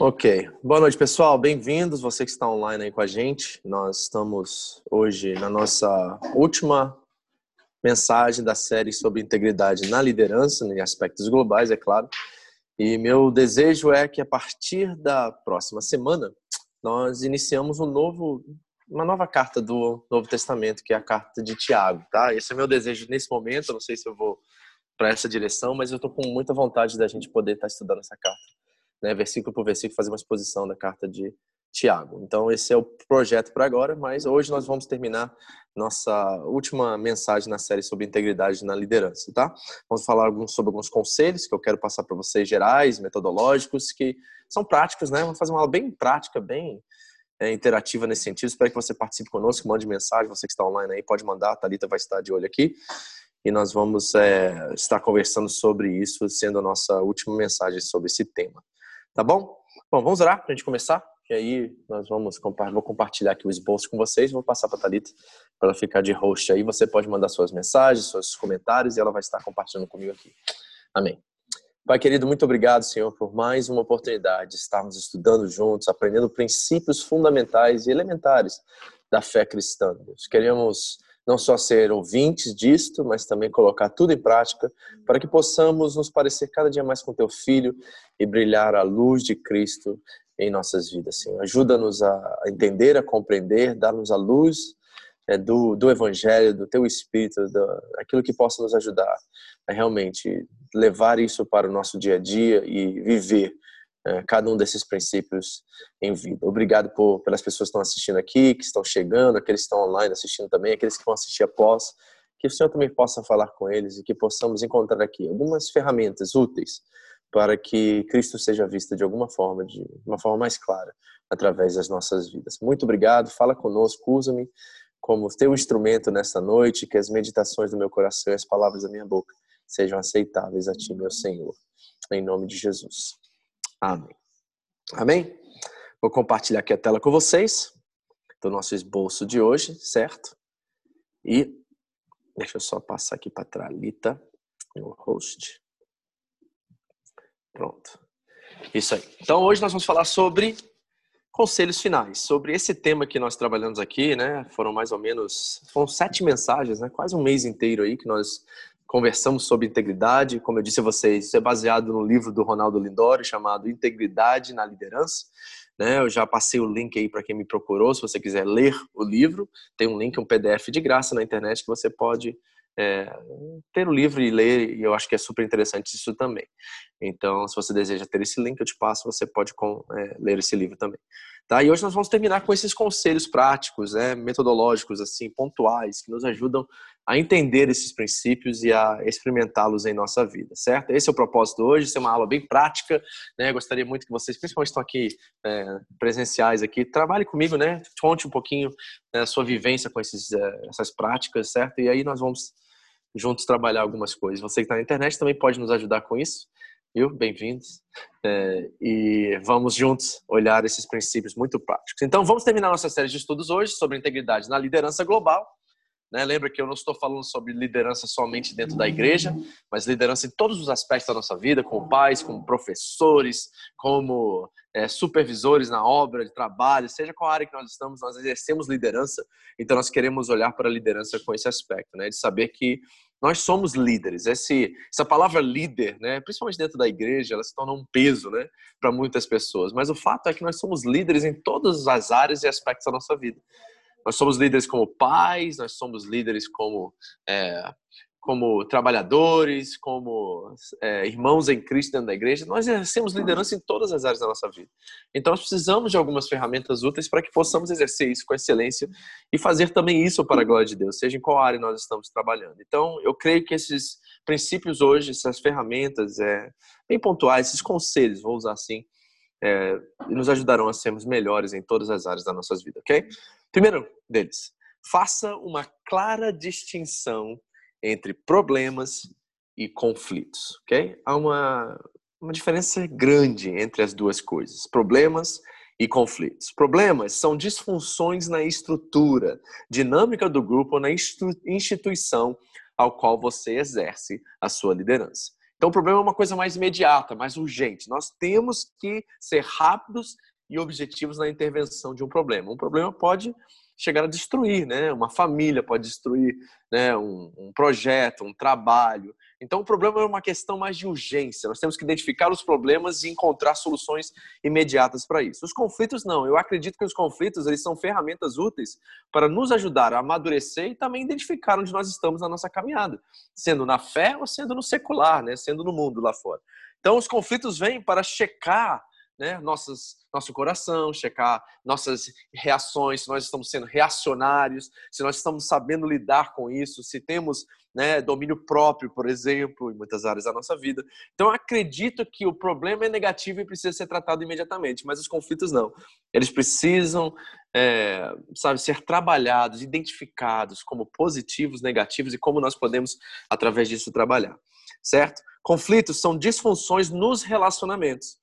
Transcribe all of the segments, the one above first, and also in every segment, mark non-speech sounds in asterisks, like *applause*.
Ok. Boa noite, pessoal. Bem-vindos, você que está online aí com a gente. Nós estamos hoje na nossa última mensagem da série sobre integridade na liderança, em aspectos globais, é claro. E meu desejo é que a partir da próxima semana nós iniciamos um novo, uma nova carta do Novo Testamento, que é a carta de Tiago, tá? Esse é meu desejo nesse momento. Não sei se eu vou para essa direção, mas eu estou com muita vontade da gente poder estar tá estudando essa carta, né? Versículo por versículo, fazer uma exposição da carta de Tiago. Então esse é o projeto para agora, mas hoje nós vamos terminar nossa última mensagem na série sobre integridade na liderança, tá? Vamos falar sobre alguns conselhos que eu quero passar para vocês, gerais, metodológicos, que são práticos, né? Vamos fazer uma aula bem prática, bem é, interativa nesse sentido. Espero que você participe conosco, mande mensagem, você que está online aí pode mandar, a Thalita vai estar de olho aqui. E nós vamos é, estar conversando sobre isso, sendo a nossa última mensagem sobre esse tema. Tá bom? Bom, vamos orar para a gente começar? E aí nós vamos vou compartilhar aqui o esboço com vocês, vou passar para a Thalita para ela ficar de host aí. Você pode mandar suas mensagens, seus comentários e ela vai estar compartilhando comigo aqui. Amém. Pai querido, muito obrigado, Senhor, por mais uma oportunidade de estarmos estudando juntos, aprendendo princípios fundamentais e elementares da fé cristã. Deus. Queremos não só ser ouvintes disto, mas também colocar tudo em prática para que possamos nos parecer cada dia mais com teu filho e brilhar a luz de Cristo em nossas vidas, Senhor. Ajuda-nos a entender, a compreender, dar-nos a luz é, do, do Evangelho, do Teu Espírito, do, aquilo que possa nos ajudar a realmente levar isso para o nosso dia a dia e viver é, cada um desses princípios em vida. Obrigado por, pelas pessoas que estão assistindo aqui, que estão chegando, aqueles que estão online assistindo também, aqueles que vão assistir após, que o Senhor também possa falar com eles e que possamos encontrar aqui algumas ferramentas úteis para que Cristo seja visto de alguma forma, de uma forma mais clara, através das nossas vidas. Muito obrigado, fala conosco, usa-me como teu instrumento nesta noite, que as meditações do meu coração e as palavras da minha boca sejam aceitáveis a ti, meu Senhor. Em nome de Jesus. Amém. Amém? Vou compartilhar aqui a tela com vocês do nosso esboço de hoje, certo? E deixa eu só passar aqui para a Tralita, o host. Pronto. Isso aí. Então hoje nós vamos falar sobre conselhos finais, sobre esse tema que nós trabalhamos aqui, né? Foram mais ou menos, foram sete mensagens, né? Quase um mês inteiro aí que nós conversamos sobre integridade. Como eu disse a vocês, isso é baseado no livro do Ronaldo Lindori chamado Integridade na Liderança. Né, eu já passei o link aí para quem me procurou, se você quiser ler o livro, tem um link, um PDF de graça na internet que você pode é, ter o livro e ler, e eu acho que é super interessante isso também. Então, se você deseja ter esse link, eu te passo, você pode com, é, ler esse livro também. Tá? E hoje nós vamos terminar com esses conselhos práticos, né, metodológicos, assim, pontuais, que nos ajudam a entender esses princípios e a experimentá-los em nossa vida, certo? Esse é o propósito hoje, ser uma aula bem prática, né? Gostaria muito que vocês, principalmente estão aqui é, presenciais aqui, trabalhe comigo, né? Conte um pouquinho né, a sua vivência com esses, é, essas práticas, certo? E aí nós vamos juntos trabalhar algumas coisas. Você que está na internet também pode nos ajudar com isso, viu? Bem-vindos. É, e vamos juntos olhar esses princípios muito práticos. Então, vamos terminar nossa série de estudos hoje sobre integridade na liderança global. Né? Lembra que eu não estou falando sobre liderança somente dentro da igreja, mas liderança em todos os aspectos da nossa vida, como pais, como professores, como é, supervisores na obra de trabalho, seja qual área que nós estamos, nós exercemos liderança, então nós queremos olhar para a liderança com esse aspecto, né? de saber que nós somos líderes. Esse, essa palavra líder, né, principalmente dentro da igreja, ela se torna um peso né, para muitas pessoas. Mas o fato é que nós somos líderes em todas as áreas e aspectos da nossa vida. Nós somos líderes como pais, nós somos líderes como é, como trabalhadores, como é, irmãos em Cristo dentro da igreja, nós exercemos liderança em todas as áreas da nossa vida. Então, nós precisamos de algumas ferramentas úteis para que possamos exercer isso com excelência e fazer também isso para a glória de Deus, seja em qual área nós estamos trabalhando. Então, eu creio que esses princípios hoje, essas ferramentas é, bem pontuais, esses conselhos, vou usar assim, é, nos ajudarão a sermos melhores em todas as áreas da nossa vida, ok? Primeiro deles, faça uma clara distinção entre problemas e conflitos, ok? Há uma, uma diferença grande entre as duas coisas, problemas e conflitos. Problemas são disfunções na estrutura, dinâmica do grupo ou na instituição ao qual você exerce a sua liderança. Então, o problema é uma coisa mais imediata, mais urgente. Nós temos que ser rápidos e objetivos na intervenção de um problema. Um problema pode chegar a destruir, né? Uma família pode destruir, né? Um, um, projeto, um trabalho. Então, o problema é uma questão mais de urgência. Nós temos que identificar os problemas e encontrar soluções imediatas para isso. Os conflitos não. Eu acredito que os conflitos eles são ferramentas úteis para nos ajudar a amadurecer e também identificar onde nós estamos na nossa caminhada, sendo na fé ou sendo no secular, né? Sendo no mundo lá fora. Então, os conflitos vêm para checar né, nossas, nosso coração, checar nossas reações, se nós estamos sendo reacionários, se nós estamos sabendo lidar com isso, se temos né, domínio próprio, por exemplo, em muitas áreas da nossa vida. Então, acredito que o problema é negativo e precisa ser tratado imediatamente, mas os conflitos não. Eles precisam, é, sabe, ser trabalhados, identificados como positivos, negativos e como nós podemos, através disso, trabalhar. Certo? Conflitos são disfunções nos relacionamentos.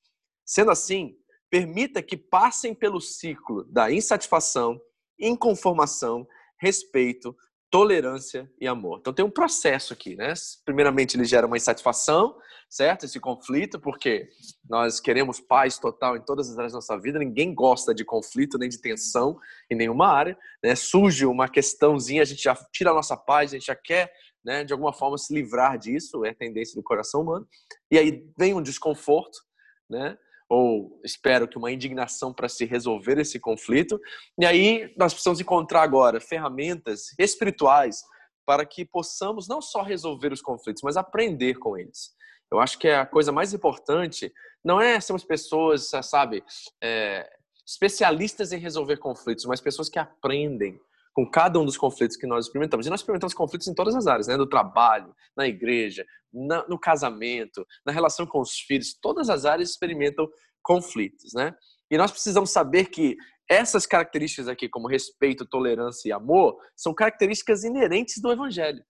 Sendo assim, permita que passem pelo ciclo da insatisfação, inconformação, respeito, tolerância e amor. Então tem um processo aqui, né? Primeiramente ele gera uma insatisfação, certo? Esse conflito, porque nós queremos paz total em todas as áreas da nossa vida, ninguém gosta de conflito nem de tensão em nenhuma área, né? Surge uma questãozinha, a gente já tira a nossa paz, a gente já quer, né, de alguma forma se livrar disso, é tendência do coração humano. E aí vem um desconforto, né? Ou espero que uma indignação para se resolver esse conflito. E aí nós precisamos encontrar agora ferramentas espirituais para que possamos não só resolver os conflitos, mas aprender com eles. Eu acho que a coisa mais importante não é sermos pessoas, sabe, é, especialistas em resolver conflitos, mas pessoas que aprendem com cada um dos conflitos que nós experimentamos. E nós experimentamos conflitos em todas as áreas, né? No trabalho, na igreja, na, no casamento, na relação com os filhos. Todas as áreas experimentam conflitos, né? E nós precisamos saber que essas características aqui, como respeito, tolerância e amor, são características inerentes do Evangelho.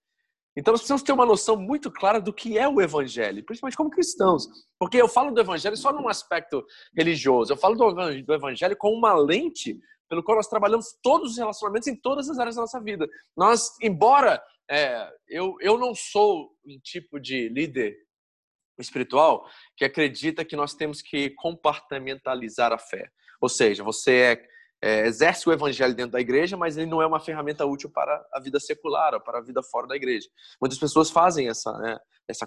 Então nós precisamos ter uma noção muito clara do que é o Evangelho, principalmente como cristãos. Porque eu falo do Evangelho só num aspecto religioso, eu falo do Evangelho com uma lente pelo qual nós trabalhamos todos os relacionamentos em todas as áreas da nossa vida. Nós, embora é, eu, eu não sou um tipo de líder espiritual que acredita que nós temos que compartimentalizar a fé. Ou seja, você é, é, exerce o evangelho dentro da igreja, mas ele não é uma ferramenta útil para a vida secular para a vida fora da igreja. Muitas pessoas fazem essa, né, essa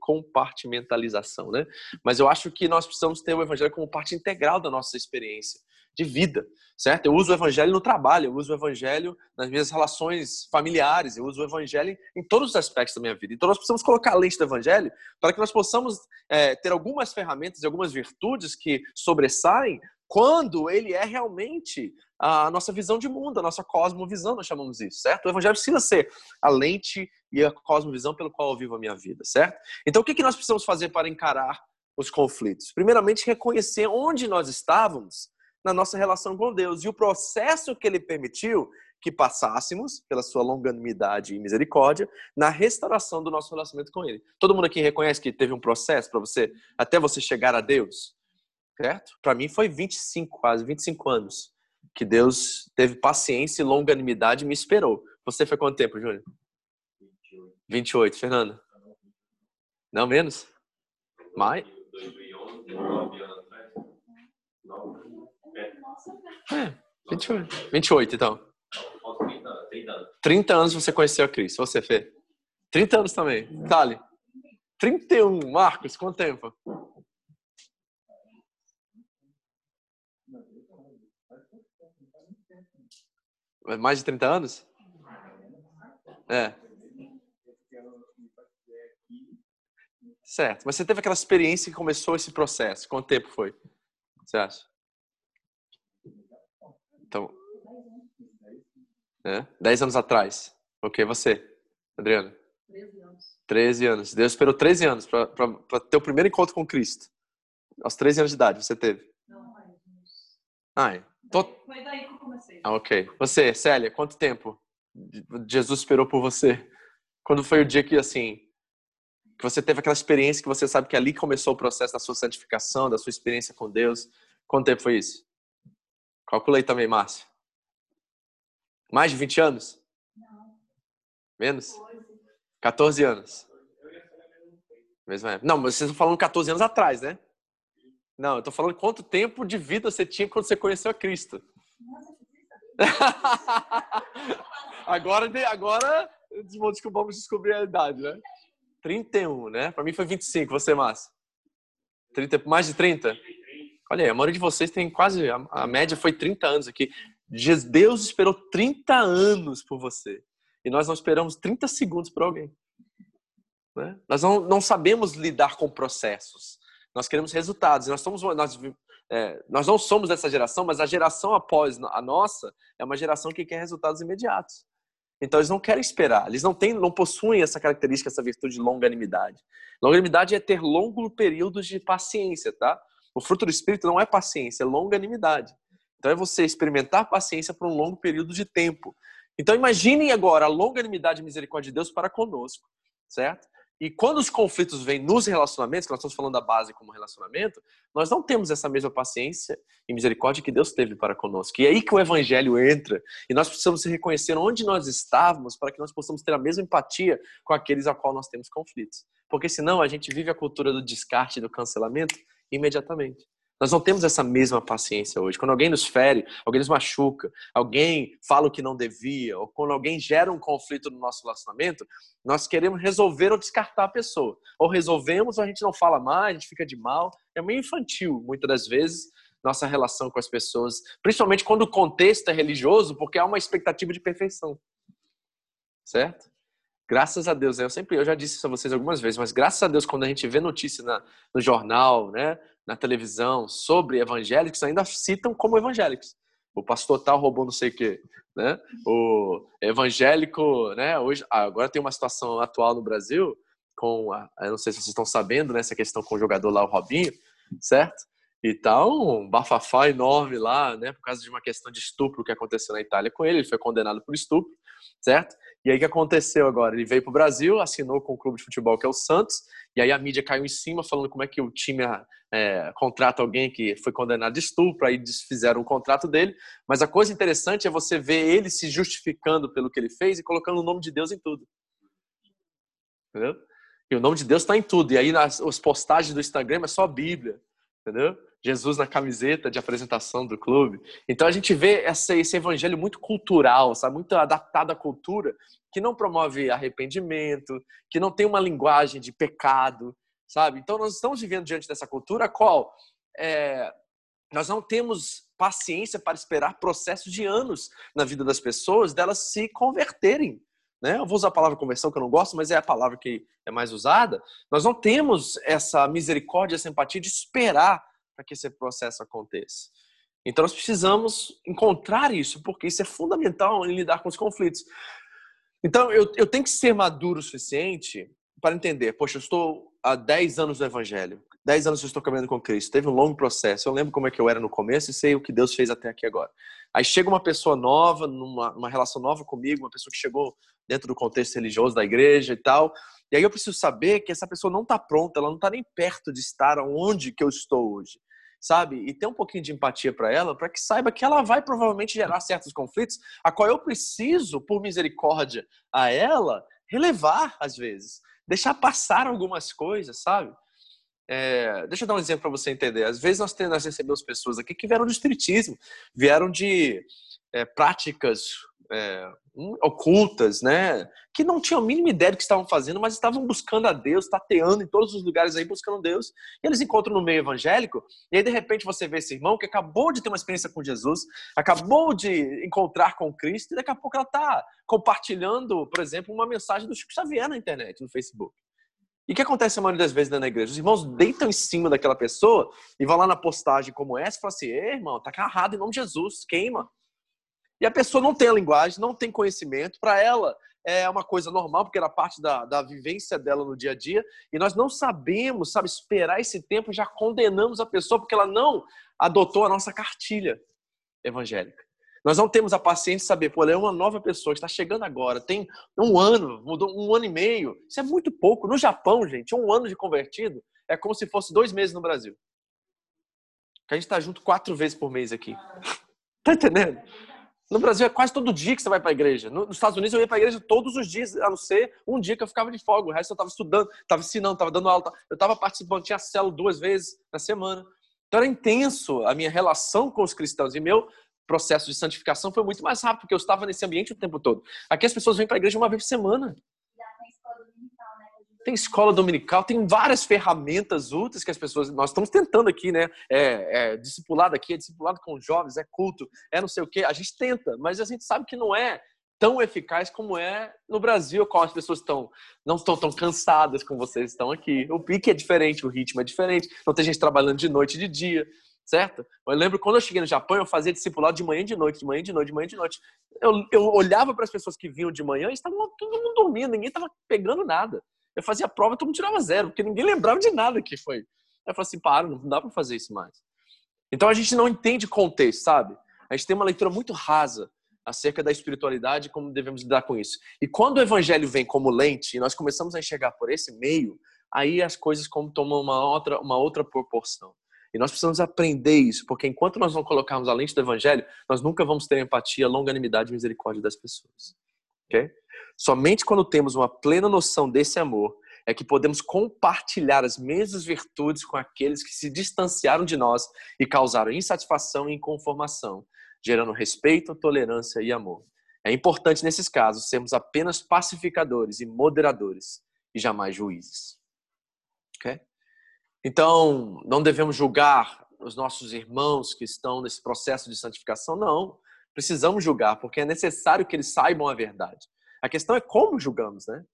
compartimentalização, né? Mas eu acho que nós precisamos ter o evangelho como parte integral da nossa experiência de vida, certo? Eu uso o evangelho no trabalho, eu uso o evangelho nas minhas relações familiares, eu uso o evangelho em todos os aspectos da minha vida. Então nós precisamos colocar a lente do evangelho para que nós possamos é, ter algumas ferramentas e algumas virtudes que sobressaem quando ele é realmente a nossa visão de mundo, a nossa cosmovisão, nós chamamos isso, certo? O evangelho precisa ser a lente e a cosmovisão pelo qual eu vivo a minha vida, certo? Então o que nós precisamos fazer para encarar os conflitos? Primeiramente, reconhecer onde nós estávamos na nossa relação com Deus. E o processo que ele permitiu que passássemos, pela sua longanimidade e misericórdia, na restauração do nosso relacionamento com ele. Todo mundo aqui reconhece que teve um processo para você, até você chegar a Deus? Certo? Para mim foi 25, quase 25 anos, que Deus teve paciência e longanimidade e me esperou. Você foi quanto tempo, Júnior? 28. 28, Fernanda? Não menos? Mais? 2011, 9 anos atrás. 9 é, 28. 28, então. 30 anos você conheceu a Cris. Você, Fê? 30 anos também. Tali? 31. Marcos, quanto tempo? Mais de 30 anos? É. Certo. Mas você teve aquela experiência que começou esse processo. Quanto tempo foi? Você acha? Então, é, dez anos atrás. Ok, você, Adriana? 13 anos. 13 anos. Deus esperou 13 anos para ter o primeiro encontro com Cristo. Aos 13 anos de idade, você teve? Não, mais. Ah, é. Tô... Foi daí que eu comecei. Ah, ok. Você, Célia, quanto tempo Jesus esperou por você? Quando foi o dia que, assim, que você teve aquela experiência que você sabe que ali começou o processo da sua santificação, da sua experiência com Deus? Quanto tempo foi isso? Calculei também, Márcio. Mais de 20 anos? Não. Menos? 14 anos. Mesma época. Não, mas vocês estão falando 14 anos atrás, né? Não, eu estou falando quanto tempo de vida você tinha quando você conheceu a Cristo. *laughs* agora, agora vamos descobrir a idade, né? 31, né? Para mim foi 25. Você, Márcio? 30, mais de 30? Olha aí, a maioria de vocês tem quase. A, a média foi 30 anos aqui. Deus esperou 30 anos por você. E nós não esperamos 30 segundos por alguém. Né? Nós não, não sabemos lidar com processos. Nós queremos resultados. Nós, somos, nós, é, nós não somos dessa geração, mas a geração após a nossa é uma geração que quer resultados imediatos. Então eles não querem esperar, eles não têm, não possuem essa característica, essa virtude de longanimidade. Longanimidade é ter longo períodos de paciência, tá? O fruto do espírito não é paciência, é longanimidade. Então é você experimentar paciência por um longo período de tempo. Então imaginem agora a longanimidade e misericórdia de Deus para conosco, certo? E quando os conflitos vêm nos relacionamentos, que nós estamos falando da base como relacionamento, nós não temos essa mesma paciência e misericórdia que Deus teve para conosco. E é aí que o evangelho entra. E nós precisamos reconhecer onde nós estávamos para que nós possamos ter a mesma empatia com aqueles a qual nós temos conflitos. Porque senão a gente vive a cultura do descarte e do cancelamento imediatamente. Nós não temos essa mesma paciência hoje. Quando alguém nos fere, alguém nos machuca, alguém fala o que não devia, ou quando alguém gera um conflito no nosso relacionamento, nós queremos resolver ou descartar a pessoa. Ou resolvemos, ou a gente não fala mais, a gente fica de mal. É meio infantil, muitas das vezes, nossa relação com as pessoas, principalmente quando o contexto é religioso, porque há uma expectativa de perfeição. Certo? Graças a Deus, eu sempre, eu já disse isso a vocês algumas vezes, mas graças a Deus, quando a gente vê notícia na, no jornal, né, na televisão sobre evangélicos ainda citam como evangélicos. O pastor tal roubou não sei o quê, né? O evangélico, né? Hoje, agora tem uma situação atual no Brasil com, a, eu não sei se vocês estão sabendo, né? Essa questão com o jogador lá, o Robinho, certo? E tá um bafafá enorme lá, né? Por causa de uma questão de estupro que aconteceu na Itália com ele. Ele foi condenado por estupro, certo? E aí o que aconteceu agora? Ele veio para o Brasil, assinou com o clube de futebol que é o Santos, e aí a mídia caiu em cima falando como é que o time é, contrata alguém que foi condenado de estupro, aí desfizeram o contrato dele. Mas a coisa interessante é você ver ele se justificando pelo que ele fez e colocando o nome de Deus em tudo. Entendeu? E o nome de Deus está em tudo. E aí nas as postagens do Instagram é só Bíblia. Entendeu? Jesus na camiseta de apresentação do clube. Então a gente vê essa, esse evangelho muito cultural, sabe? muito adaptado à cultura, que não promove arrependimento, que não tem uma linguagem de pecado, sabe? Então nós estamos vivendo diante dessa cultura qual é, nós não temos paciência para esperar processos de anos na vida das pessoas, delas se converterem. Né? Eu vou usar a palavra conversão, que eu não gosto, mas é a palavra que é mais usada. Nós não temos essa misericórdia, essa empatia de esperar para que esse processo aconteça. Então nós precisamos encontrar isso, porque isso é fundamental em lidar com os conflitos. Então eu, eu tenho que ser maduro o suficiente para entender, poxa, eu estou há 10 anos no Evangelho, 10 anos eu estou caminhando com Cristo, teve um longo processo, eu lembro como é que eu era no começo e sei o que Deus fez até aqui agora. Aí chega uma pessoa nova, numa, numa relação nova comigo, uma pessoa que chegou dentro do contexto religioso da igreja e tal, e aí eu preciso saber que essa pessoa não está pronta, ela não está nem perto de estar onde que eu estou hoje sabe? E ter um pouquinho de empatia para ela, para que saiba que ela vai provavelmente gerar certos conflitos, a qual eu preciso, por misericórdia a ela, relevar às vezes, deixar passar algumas coisas, sabe? É, deixa eu dar um exemplo para você entender. Às vezes nós, nós recebemos pessoas aqui que vieram do espiritismo, vieram de é, práticas é, ocultas, né? Que não tinham a mínima ideia do que estavam fazendo, mas estavam buscando a Deus, tateando em todos os lugares aí, buscando Deus. E eles encontram no meio evangélico, e aí de repente você vê esse irmão que acabou de ter uma experiência com Jesus, acabou de encontrar com Cristo, e daqui a pouco ela está compartilhando, por exemplo, uma mensagem do Chico Xavier na internet, no Facebook. E o que acontece a maioria das vezes na igreja? Os irmãos deitam em cima daquela pessoa e vão lá na postagem como essa e falam assim: Ei, irmão, tá agarrado em nome de Jesus, queima. E a pessoa não tem a linguagem, não tem conhecimento, para ela é uma coisa normal, porque era parte da, da vivência dela no dia a dia, e nós não sabemos, sabe, esperar esse tempo, já condenamos a pessoa porque ela não adotou a nossa cartilha evangélica. Nós não temos a paciência de saber, pô, ela é uma nova pessoa, está chegando agora, tem um ano, mudou um ano e meio. Isso é muito pouco. No Japão, gente, um ano de convertido é como se fosse dois meses no Brasil. Que a gente está junto quatro vezes por mês aqui. *laughs* Tá entendendo? No Brasil é quase todo dia que você vai para a igreja. Nos Estados Unidos eu ia para a igreja todos os dias, a não ser um dia que eu ficava de folga. O resto eu estava estudando, estava ensinando, estava dando aula. Eu estava participando, tinha célula duas vezes na semana. Então era intenso a minha relação com os cristãos. E meu processo de santificação foi muito mais rápido, porque eu estava nesse ambiente o tempo todo. Aqui as pessoas vêm para a igreja uma vez por semana. Tem escola dominical, tem várias ferramentas úteis que as pessoas. Nós estamos tentando aqui, né? É, é discipulado aqui, é discipulado com jovens, é culto, é não sei o quê. A gente tenta, mas a gente sabe que não é tão eficaz como é no Brasil, qual as pessoas estão não estão tão cansadas como vocês estão aqui. O pique é diferente, o ritmo é diferente. Não tem gente trabalhando de noite e de dia, certo? Eu lembro quando eu cheguei no Japão, eu fazia discipulado de manhã e de noite, de manhã e de noite, de manhã e de noite. Eu, eu olhava para as pessoas que vinham de manhã e estavam todo mundo dormindo, ninguém estava pegando nada. Eu fazia prova e todo mundo tirava zero, porque ninguém lembrava de nada que foi. Aí eu falei assim, para, não dá para fazer isso mais. Então a gente não entende contexto, sabe? A gente tem uma leitura muito rasa acerca da espiritualidade e como devemos lidar com isso. E quando o evangelho vem como lente e nós começamos a enxergar por esse meio, aí as coisas como tomam uma outra, uma outra proporção. E nós precisamos aprender isso, porque enquanto nós não colocarmos a lente do evangelho, nós nunca vamos ter empatia, longanimidade e misericórdia das pessoas. Ok? Somente quando temos uma plena noção desse amor é que podemos compartilhar as mesmas virtudes com aqueles que se distanciaram de nós e causaram insatisfação e inconformação, gerando respeito, tolerância e amor. É importante nesses casos sermos apenas pacificadores e moderadores e jamais juízes. Okay? Então, não devemos julgar os nossos irmãos que estão nesse processo de santificação, não. Precisamos julgar, porque é necessário que eles saibam a verdade. A questão é como julgamos, né?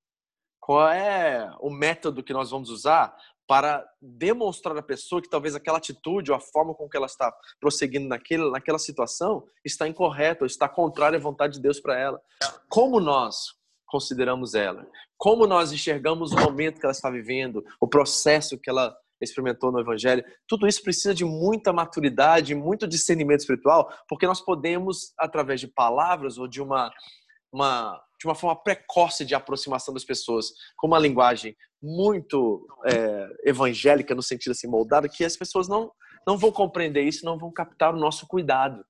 Qual é o método que nós vamos usar para demonstrar à pessoa que talvez aquela atitude ou a forma com que ela está prosseguindo naquele, naquela situação está incorreta ou está contrária à vontade de Deus para ela. Como nós consideramos ela? Como nós enxergamos o momento que ela está vivendo, o processo que ela experimentou no Evangelho? Tudo isso precisa de muita maturidade, muito discernimento espiritual, porque nós podemos, através de palavras ou de uma, uma de uma forma precoce de aproximação das pessoas, com uma linguagem muito é, evangélica, no sentido assim, moldada, que as pessoas não, não vão compreender isso, não vão captar o nosso cuidado.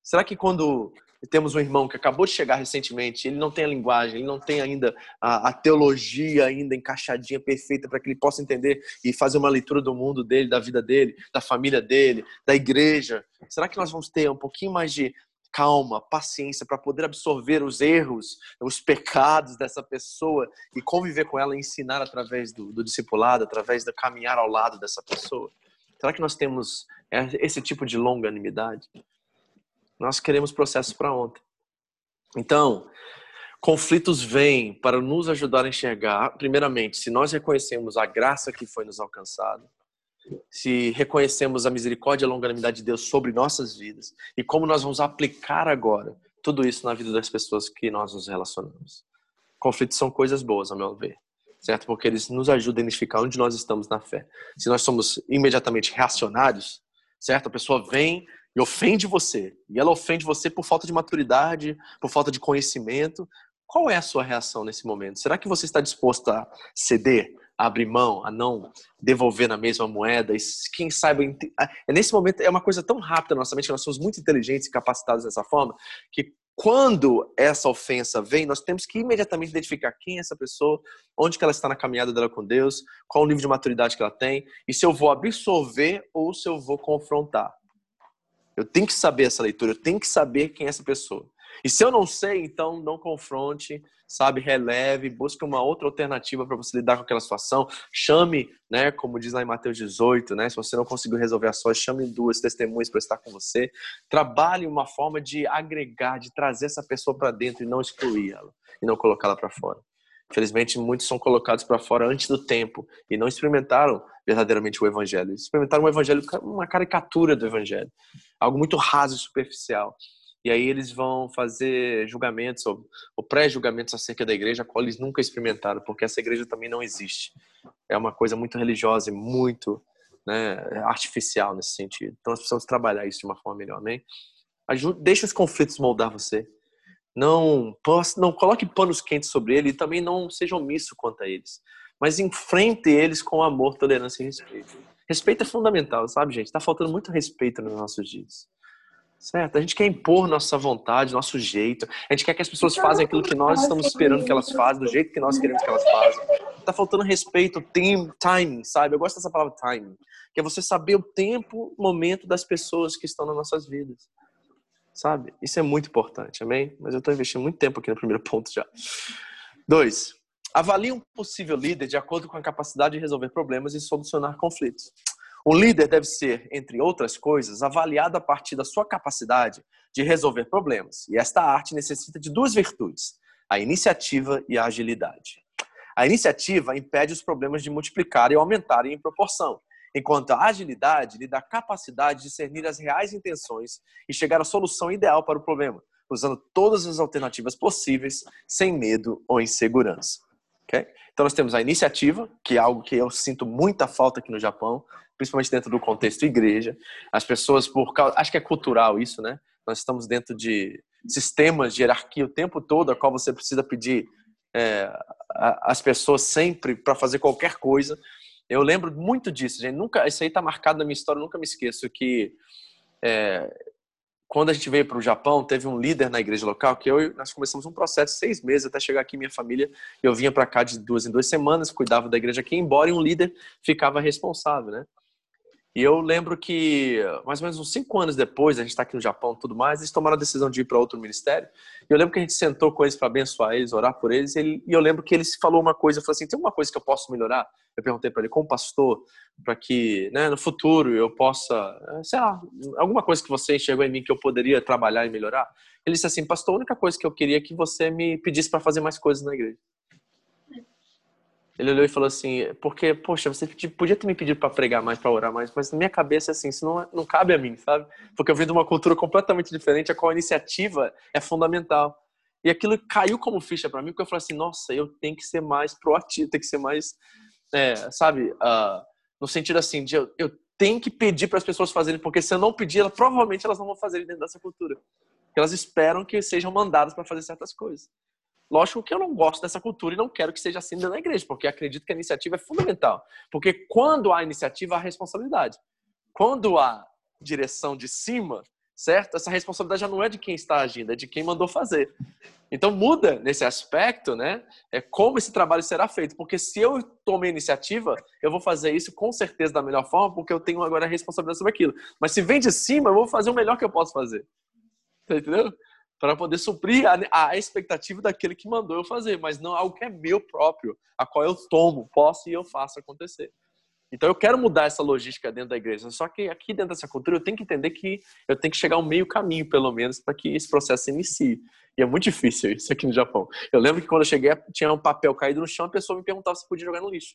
Será que quando temos um irmão que acabou de chegar recentemente, ele não tem a linguagem, ele não tem ainda a, a teologia ainda encaixadinha, perfeita, para que ele possa entender e fazer uma leitura do mundo dele, da vida dele, da família dele, da igreja? Será que nós vamos ter um pouquinho mais de calma, paciência para poder absorver os erros, os pecados dessa pessoa e conviver com ela, ensinar através do, do discipulado, através do caminhar ao lado dessa pessoa? Será que nós temos é, esse tipo de longanimidade? Nós queremos processos para ontem. Então, conflitos vêm para nos ajudar a enxergar, primeiramente, se nós reconhecemos a graça que foi nos alcançada, se reconhecemos a misericórdia e a longanimidade de Deus sobre nossas vidas e como nós vamos aplicar agora tudo isso na vida das pessoas que nós nos relacionamos. Conflitos são coisas boas, a meu ver, certo? Porque eles nos ajudam a identificar onde nós estamos na fé. Se nós somos imediatamente reacionários, certo? A pessoa vem e ofende você, e ela ofende você por falta de maturidade, por falta de conhecimento. Qual é a sua reação nesse momento? Será que você está disposto a ceder? a abrir mão, a não devolver na mesma moeda. E quem saiba, é nesse momento é uma coisa tão rápida na nossa mente, nós somos muito inteligentes e capacitados dessa forma, que quando essa ofensa vem, nós temos que imediatamente identificar quem é essa pessoa, onde que ela está na caminhada dela com Deus, qual o nível de maturidade que ela tem, e se eu vou absorver ou se eu vou confrontar. Eu tenho que saber essa leitura, eu tenho que saber quem é essa pessoa. E se eu não sei, então não confronte, sabe, releve, busque uma outra alternativa para você lidar com aquela situação. Chame, né, como diz lá em Mateus 18, né, se você não conseguiu resolver a sua, chame duas testemunhas para estar com você. Trabalhe uma forma de agregar, de trazer essa pessoa para dentro e não excluir ela e não colocá-la para fora. Infelizmente, muitos são colocados para fora antes do tempo e não experimentaram verdadeiramente o evangelho. Experimentaram um evangelho, uma caricatura do evangelho, algo muito raso e superficial. E aí eles vão fazer julgamentos ou, ou pré-julgamentos acerca da igreja, a qual eles nunca experimentaram, porque essa igreja também não existe. É uma coisa muito religiosa e muito né, artificial nesse sentido. Então nós precisamos trabalhar isso de uma forma melhor, amém? Ajude, deixe os conflitos moldar você. Não, não coloque panos quentes sobre ele e também não seja omisso quanto a eles. Mas enfrente eles com amor, tolerância e respeito. Respeito é fundamental, sabe, gente? Está faltando muito respeito nos nossos dias. Certo? A gente quer impor nossa vontade, nosso jeito. A gente quer que as pessoas façam aquilo que nós estamos esperando que elas façam, do jeito que nós queremos que elas façam. Tá faltando respeito, time, timing, sabe? Eu gosto dessa palavra timing, que é você saber o tempo, momento das pessoas que estão nas nossas vidas. Sabe? Isso é muito importante, amém? Mas eu estou investindo muito tempo aqui no primeiro *laughs* ponto já. Dois, avalie um possível líder de acordo com a capacidade de resolver problemas e solucionar conflitos. O líder deve ser, entre outras coisas, avaliado a partir da sua capacidade de resolver problemas. E esta arte necessita de duas virtudes: a iniciativa e a agilidade. A iniciativa impede os problemas de multiplicarem ou aumentarem em proporção, enquanto a agilidade lhe dá capacidade de discernir as reais intenções e chegar à solução ideal para o problema, usando todas as alternativas possíveis, sem medo ou insegurança. Okay? Então, nós temos a iniciativa, que é algo que eu sinto muita falta aqui no Japão principalmente dentro do contexto igreja. As pessoas, por causa, acho que é cultural isso, né? Nós estamos dentro de sistemas de hierarquia o tempo todo, a qual você precisa pedir é, as pessoas sempre para fazer qualquer coisa. Eu lembro muito disso, gente. Nunca, isso aí está marcado na minha história. Nunca me esqueço que é, quando a gente veio para o Japão, teve um líder na igreja local que eu nós começamos um processo de seis meses até chegar aqui minha família. Eu vinha para cá de duas em duas semanas, cuidava da igreja aqui, embora e um líder ficava responsável, né? E eu lembro que, mais ou menos uns cinco anos depois, a gente está aqui no Japão e tudo mais, eles tomaram a decisão de ir para outro ministério. E eu lembro que a gente sentou com eles para abençoar eles, orar por eles. E, eu lembro que ele falou uma coisa, falou assim: tem uma coisa que eu posso melhorar? Eu perguntei para ele, como pastor, para que né, no futuro eu possa, sei lá, alguma coisa que você enxergou em mim que eu poderia trabalhar e melhorar. Ele disse assim: Pastor, a única coisa que eu queria é que você me pedisse para fazer mais coisas na igreja. Ele olhou e falou assim, porque, poxa, você podia ter me pedido para pregar mais, para orar mais, mas na minha cabeça, assim, isso não, não cabe a mim, sabe? Porque eu venho de uma cultura completamente diferente, a qual a iniciativa é fundamental. E aquilo caiu como ficha para mim, porque eu falei assim, nossa, eu tenho que ser mais proativo, tenho que ser mais, é, sabe, uh, no sentido assim, de eu, eu tenho que pedir para as pessoas fazerem, porque se eu não pedir, provavelmente elas não vão fazer dentro dessa cultura. Porque elas esperam que sejam mandadas para fazer certas coisas. Lógico que eu não gosto dessa cultura e não quero que seja assim dentro da igreja, porque acredito que a iniciativa é fundamental. Porque quando há iniciativa, há responsabilidade. Quando há direção de cima, certo? Essa responsabilidade já não é de quem está agindo, é de quem mandou fazer. Então muda nesse aspecto, né? É como esse trabalho será feito, porque se eu tomei iniciativa, eu vou fazer isso com certeza da melhor forma, porque eu tenho agora a responsabilidade sobre aquilo. Mas se vem de cima, eu vou fazer o melhor que eu posso fazer. Entendeu? Para poder suprir a, a, expectativa daquele que mandou eu fazer, mas não algo que é meu próprio, a qual eu tomo, posso e eu faço acontecer. Então eu quero mudar essa logística dentro da igreja, só que aqui dentro dessa cultura eu tenho que entender que eu tenho que chegar ao meio caminho, pelo menos, para que esse processo inicie. E é muito difícil isso aqui no Japão. Eu lembro que quando eu cheguei, tinha um papel caído no chão, a pessoa me perguntava se podia jogar no lixo.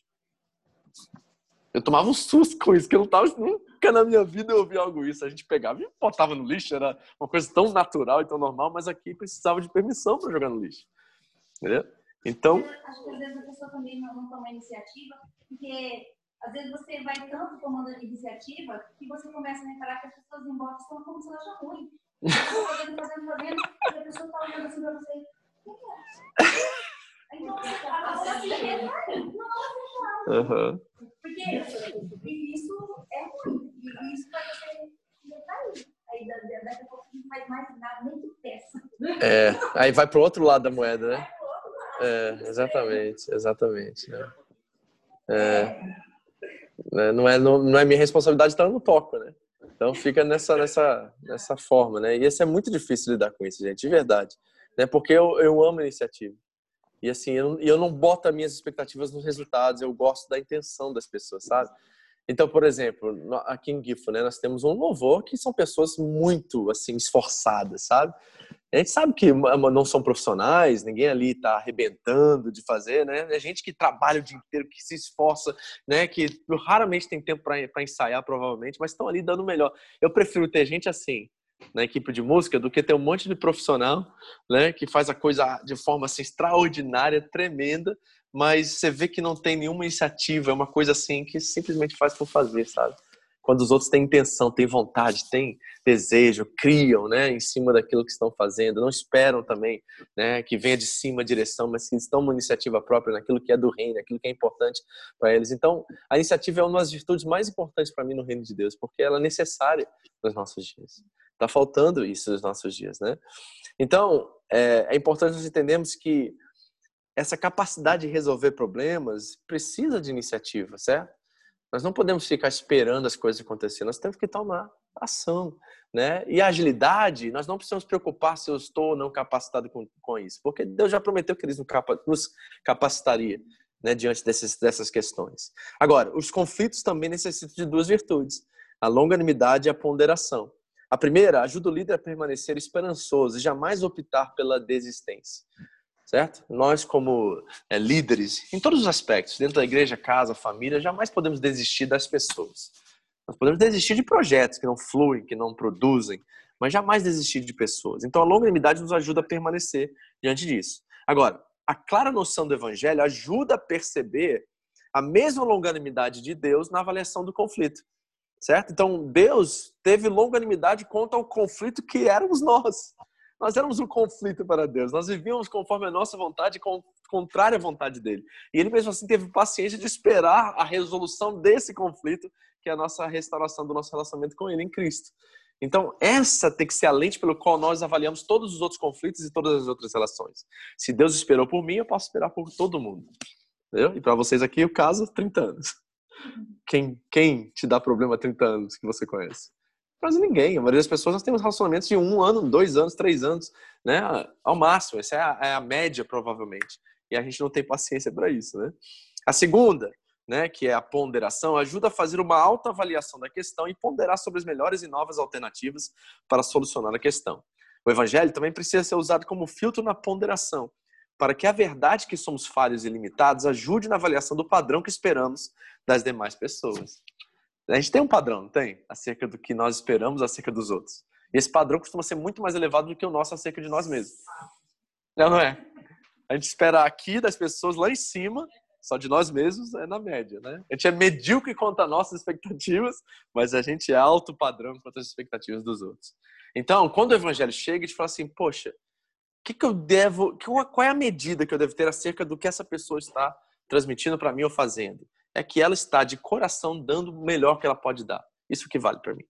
Eu tomava um susto com isso, que eu não tava, nunca na minha vida eu ouvi algo isso. A gente pegava e botava no lixo, era uma coisa tão natural e tão normal, mas aqui precisava de permissão para jogar no lixo. Entendeu? Então. Acho que às vezes a pessoa também não toma iniciativa, porque às vezes você vai tanto tomando iniciativa que você começa a reparar que as pessoas em volta estão como se elas já ruim. *laughs* Você fazendo, fazendo, fazendo, e a pessoa está olhando assim para você. É? Então, uhum. Porque isso é ruim. E isso vai ser cair. Aí daqui a pouco não faz mais nada, nem que peça. É, aí vai pro outro lado da moeda, né? É, exatamente, exatamente. Né? É, né, não, é, não, não é minha responsabilidade estar no toco, né? Então fica nessa, nessa, nessa forma, né? E isso é muito difícil lidar com isso, gente, de verdade. Né? Porque eu, eu amo a iniciativa. E assim, eu, eu não boto as minhas expectativas nos resultados, eu gosto da intenção das pessoas, sabe? Então, por exemplo, aqui em Gifo, né, nós temos um louvor que são pessoas muito, assim, esforçadas, sabe? A gente sabe que não são profissionais, ninguém ali está arrebentando de fazer, né? É gente que trabalha o dia inteiro, que se esforça, né? Que raramente tem tempo para ensaiar, provavelmente, mas estão ali dando o melhor. Eu prefiro ter gente assim, na equipe de música do que ter um monte de profissional, né, que faz a coisa de forma assim extraordinária, tremenda, mas você vê que não tem nenhuma iniciativa, é uma coisa assim que simplesmente faz por fazer, sabe? Quando os outros têm intenção, têm vontade, têm desejo, criam, né, em cima daquilo que estão fazendo, não esperam também, né, que venha de cima a direção, mas que estão uma iniciativa própria naquilo que é do reino, naquilo que é importante para eles. Então, a iniciativa é uma das virtudes mais importantes para mim no reino de Deus, porque ela é necessária nos nossos dias. Está faltando isso nos nossos dias, né? Então, é, é importante nós entendermos que essa capacidade de resolver problemas precisa de iniciativa, certo? Nós não podemos ficar esperando as coisas acontecerem, nós temos que tomar ação, né? E a agilidade, nós não precisamos preocupar se eu estou ou não capacitado com, com isso, porque Deus já prometeu que Ele nos capacitaria né, diante desses, dessas questões. Agora, os conflitos também necessitam de duas virtudes: a longanimidade e a ponderação. A primeira ajuda o líder a permanecer esperançoso e jamais optar pela desistência. Certo? Nós, como é, líderes, em todos os aspectos, dentro da igreja, casa, família, jamais podemos desistir das pessoas. Nós podemos desistir de projetos que não fluem, que não produzem, mas jamais desistir de pessoas. Então, a longanimidade nos ajuda a permanecer diante disso. Agora, a clara noção do evangelho ajuda a perceber a mesma longanimidade de Deus na avaliação do conflito. Certo? Então, Deus teve longanimidade contra o conflito que éramos nós. Nós éramos um conflito para Deus. Nós vivíamos conforme a nossa vontade, contrária à vontade dele. E ele mesmo assim teve paciência de esperar a resolução desse conflito, que é a nossa restauração do nosso relacionamento com ele em Cristo. Então, essa tem que ser a lente pelo qual nós avaliamos todos os outros conflitos e todas as outras relações. Se Deus esperou por mim, eu posso esperar por todo mundo. Entendeu? E para vocês aqui, o caso, 30 anos. Quem, quem te dá problema há 30 anos que você conhece? Quase ninguém. A maioria das pessoas nós temos relacionamentos de um ano, dois anos, três anos, né? Ao máximo. Essa é a, é a média, provavelmente. E a gente não tem paciência para isso, né? A segunda né, que é a ponderação, ajuda a fazer uma autoavaliação da questão e ponderar sobre as melhores e novas alternativas para solucionar a questão. O evangelho também precisa ser usado como filtro na ponderação, para que a verdade que somos falhos e limitados ajude na avaliação do padrão que esperamos das demais pessoas. A gente tem um padrão, não tem? Acerca do que nós esperamos acerca dos outros. E esse padrão costuma ser muito mais elevado do que o nosso acerca de nós mesmos. Não, não é? A gente espera aqui das pessoas lá em cima só de nós mesmos é na média, né? A gente é medíocre contra nossas expectativas, mas a gente é alto padrão contra as expectativas dos outros. Então, quando o evangelho chega, a gente fala assim, poxa, que, que eu devo, qual é a medida que eu devo ter acerca do que essa pessoa está transmitindo para mim ou fazendo? É que ela está de coração dando o melhor que ela pode dar. Isso que vale para mim.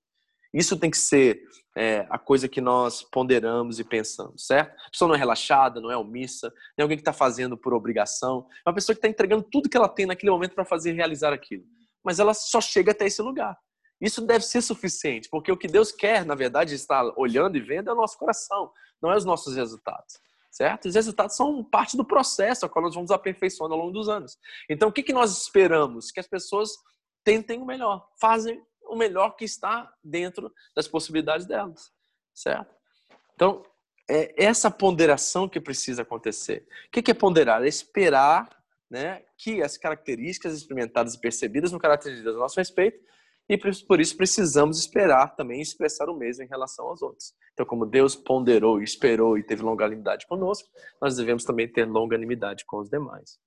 Isso tem que ser é, a coisa que nós ponderamos e pensamos, certo? A pessoa não é relaxada, não é omissa, não é alguém que está fazendo por obrigação. É uma pessoa que está entregando tudo que ela tem naquele momento para fazer realizar aquilo. Mas ela só chega até esse lugar. Isso deve ser suficiente, porque o que Deus quer, na verdade, estar olhando e vendo é o nosso coração, não é os nossos resultados. Certo? Os resultados são parte do processo a qual nós vamos aperfeiçoando ao longo dos anos. Então, o que, que nós esperamos? Que as pessoas tentem o melhor, fazem o melhor que está dentro das possibilidades delas, certo? Então, é essa ponderação que precisa acontecer. O que é ponderar? É esperar né, que as características experimentadas e percebidas no caráter de Deus a nosso respeito, e por isso precisamos esperar também expressar o mesmo em relação aos outros. Então, como Deus ponderou, esperou e teve longanimidade conosco, nós devemos também ter longanimidade com os demais,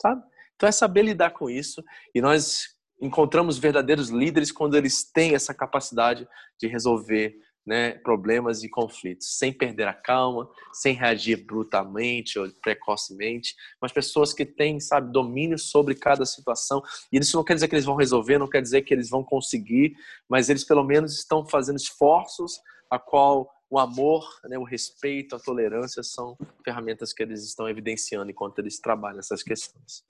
sabe? Então, é saber lidar com isso, e nós encontramos verdadeiros líderes quando eles têm essa capacidade de resolver né, problemas e conflitos, sem perder a calma, sem reagir brutalmente ou precocemente, mas pessoas que têm, sabe, domínio sobre cada situação. E isso não quer dizer que eles vão resolver, não quer dizer que eles vão conseguir, mas eles pelo menos estão fazendo esforços a qual o amor, né, o respeito, a tolerância são ferramentas que eles estão evidenciando enquanto eles trabalham essas questões.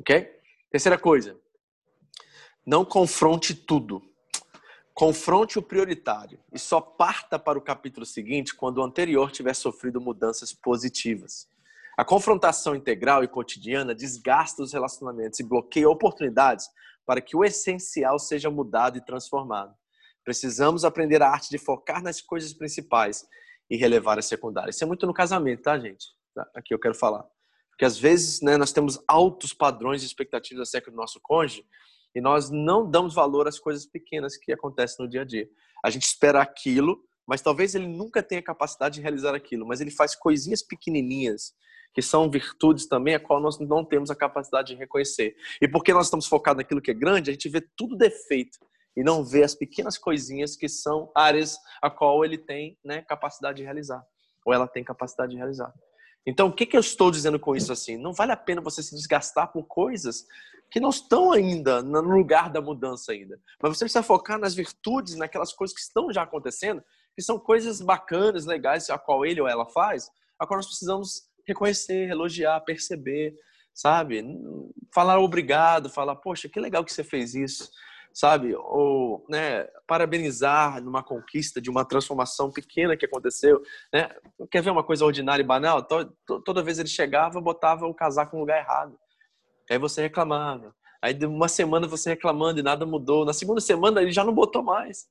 Ok? Terceira coisa, não confronte tudo. Confronte o prioritário e só parta para o capítulo seguinte quando o anterior tiver sofrido mudanças positivas. A confrontação integral e cotidiana desgasta os relacionamentos e bloqueia oportunidades para que o essencial seja mudado e transformado. Precisamos aprender a arte de focar nas coisas principais e relevar as secundárias. Isso é muito no casamento, tá, gente? Tá, aqui eu quero falar. Porque às vezes né, nós temos altos padrões e expectativas acerca do nosso cônjuge e nós não damos valor às coisas pequenas que acontecem no dia a dia. A gente espera aquilo, mas talvez ele nunca tenha capacidade de realizar aquilo, mas ele faz coisinhas pequenininhas que são virtudes também a qual nós não temos a capacidade de reconhecer. E porque nós estamos focados naquilo que é grande, a gente vê tudo defeito e não vê as pequenas coisinhas que são áreas a qual ele tem né, capacidade de realizar, ou ela tem capacidade de realizar. Então, o que, que eu estou dizendo com isso assim? Não vale a pena você se desgastar por coisas que não estão ainda no lugar da mudança ainda. Mas você precisa focar nas virtudes, naquelas coisas que estão já acontecendo, que são coisas bacanas, legais, a qual ele ou ela faz, a qual nós precisamos reconhecer, elogiar, perceber, sabe? Falar obrigado, falar, poxa, que legal que você fez isso, sabe? Ou, né, parabenizar numa conquista de uma transformação pequena que aconteceu, né? Quer ver uma coisa ordinária e banal? Toda vez ele chegava, botava o casaco no lugar errado. Aí você reclamava. Aí de uma semana você reclamando e nada mudou. Na segunda semana ele já não botou mais.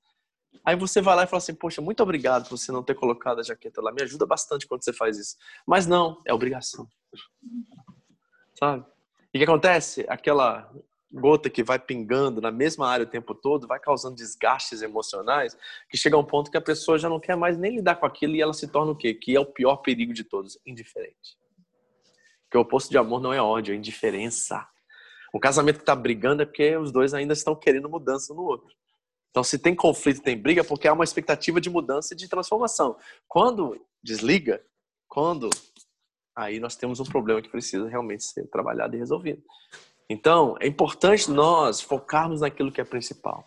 Aí você vai lá e fala assim, poxa, muito obrigado por você não ter colocado a jaqueta lá. Me ajuda bastante quando você faz isso. Mas não, é obrigação. Sabe? E o que acontece? Aquela gota que vai pingando na mesma área o tempo todo, vai causando desgastes emocionais, que chega a um ponto que a pessoa já não quer mais nem lidar com aquilo e ela se torna o quê? Que é o pior perigo de todos, indiferente. Porque o oposto de amor não é ódio, é indiferença. Um casamento que está brigando é porque os dois ainda estão querendo mudança no outro. Então, se tem conflito, tem briga, é porque há uma expectativa de mudança e de transformação. Quando desliga, quando aí nós temos um problema que precisa realmente ser trabalhado e resolvido. Então, é importante nós focarmos naquilo que é principal,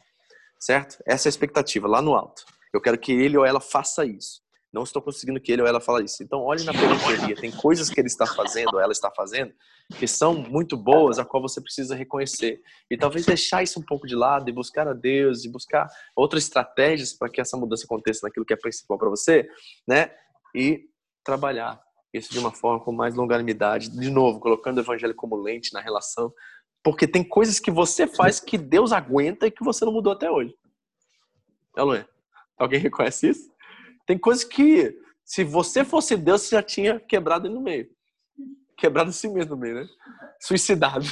certo? Essa é a expectativa lá no alto. Eu quero que ele ou ela faça isso. Não estou conseguindo que ele ou ela fale isso. Então, olhe na periferia. Tem coisas que ele está fazendo, ou ela está fazendo, que são muito boas, a qual você precisa reconhecer. E talvez deixar isso um pouco de lado e buscar a Deus e buscar outras estratégias para que essa mudança aconteça naquilo que é principal para você, né? E trabalhar isso de uma forma com mais longanimidade. De novo, colocando o evangelho como lente na relação. Porque tem coisas que você faz que Deus aguenta e que você não mudou até hoje. É, não é? Alguém *laughs* reconhece isso? Tem coisas que, se você fosse Deus, você já tinha quebrado ele no meio. Quebrado assim mesmo no meio, né? Suicidado.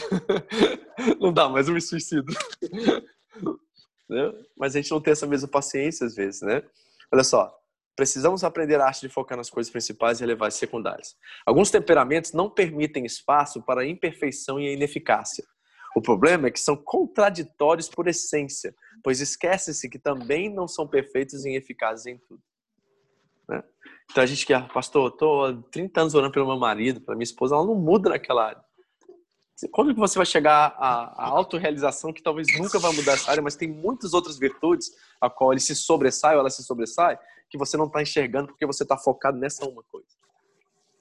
*laughs* Não dá, mas eu me suicido. *laughs* Né? Mas a gente não tem essa mesma paciência às vezes, né? Olha só, precisamos aprender a arte de focar nas coisas principais e relevar as secundárias. Alguns temperamentos não permitem espaço para a imperfeição e a ineficácia. O problema é que são contraditórios por essência, pois esquece-se que também não são perfeitos e eficazes em tudo. Né? Então a gente quer, pastor, estou há 30 anos orando pelo meu marido, pela minha esposa, ela não muda naquela área. Quando que você vai chegar à, à autorrealização que talvez nunca vai mudar essa área, mas tem muitas outras virtudes a qual ele se sobressai ou ela se sobressai, que você não está enxergando porque você está focado nessa uma coisa.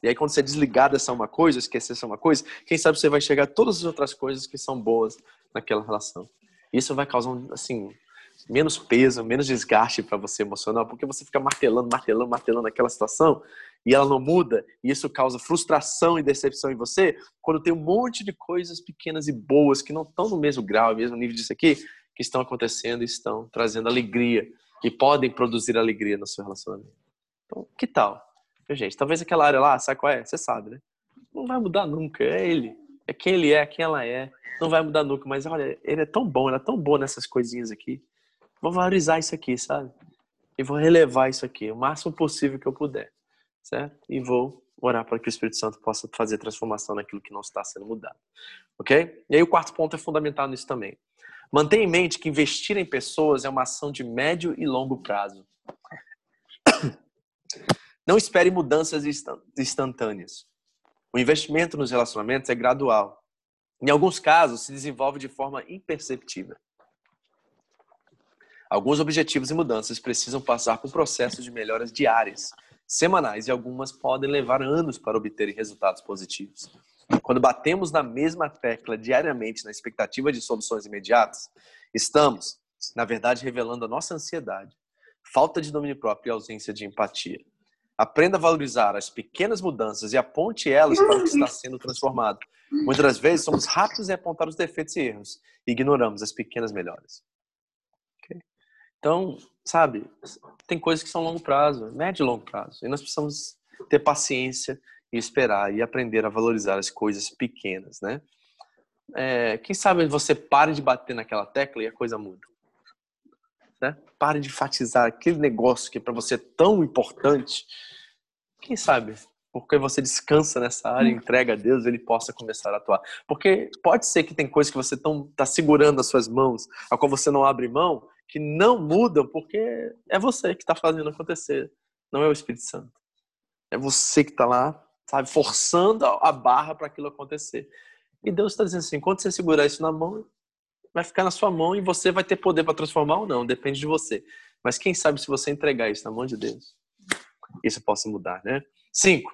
E aí quando você desligar dessa uma coisa, esquecer essa uma coisa, quem sabe você vai enxergar todas as outras coisas que são boas naquela relação. Isso vai causar, assim, menos peso, menos desgaste para você emocional, porque você fica martelando, martelando, martelando aquela situação e ela não muda, e isso causa frustração e decepção em você, quando tem um monte de coisas pequenas e boas que não estão no mesmo grau, mesmo nível disso aqui, que estão acontecendo e estão trazendo alegria e podem produzir alegria no seu relacionamento. Então, que tal? Gente, talvez aquela área lá, sabe qual é? Você sabe, né? Não vai mudar nunca, é ele. É quem ele é, quem ela é. Não vai mudar nunca, mas olha, ele é tão bom, ele é tão bom nessas coisinhas aqui. Vou valorizar isso aqui, sabe? E vou relevar isso aqui o máximo possível que eu puder, certo? E vou orar para que o Espírito Santo possa fazer transformação naquilo que não está sendo mudado, ok? E aí o quarto ponto é fundamental nisso também. Mantenha em mente que investir em pessoas é uma ação de médio e longo prazo. *coughs* Não espere mudanças instantâneas. O investimento nos relacionamentos é gradual. Em alguns casos, se desenvolve de forma imperceptível. Alguns objetivos e mudanças precisam passar por processos de melhoras diárias, semanais e algumas podem levar anos para obterem resultados positivos. Quando batemos na mesma tecla diariamente na expectativa de soluções imediatas, estamos, na verdade, revelando a nossa ansiedade, falta de domínio próprio e ausência de empatia. Aprenda a valorizar as pequenas mudanças e aponte elas para o que está sendo transformado. Muitas vezes somos rápidos em apontar os defeitos e erros e ignoramos as pequenas melhoras. Então, sabe, tem coisas que são longo prazo, médio e longo prazo. E nós precisamos ter paciência e esperar e aprender a valorizar as coisas pequenas, né? É, quem sabe você pare de bater naquela tecla e a coisa muda. Né? Pare de enfatizar aquele negócio que é para você é tão importante. Quem sabe, porque você descansa nessa área, entrega a Deus, ele possa começar a atuar. Porque pode ser que tem coisas que você está segurando nas suas mãos, a qual você não abre mão, que não mudam porque é você que está fazendo acontecer, não é o Espírito Santo. É você que está lá, sabe, forçando a barra para aquilo acontecer. E Deus está dizendo assim: quando você segurar isso na mão, vai ficar na sua mão e você vai ter poder para transformar ou não, depende de você. Mas quem sabe se você entregar isso na mão de Deus, isso possa mudar, né? Cinco,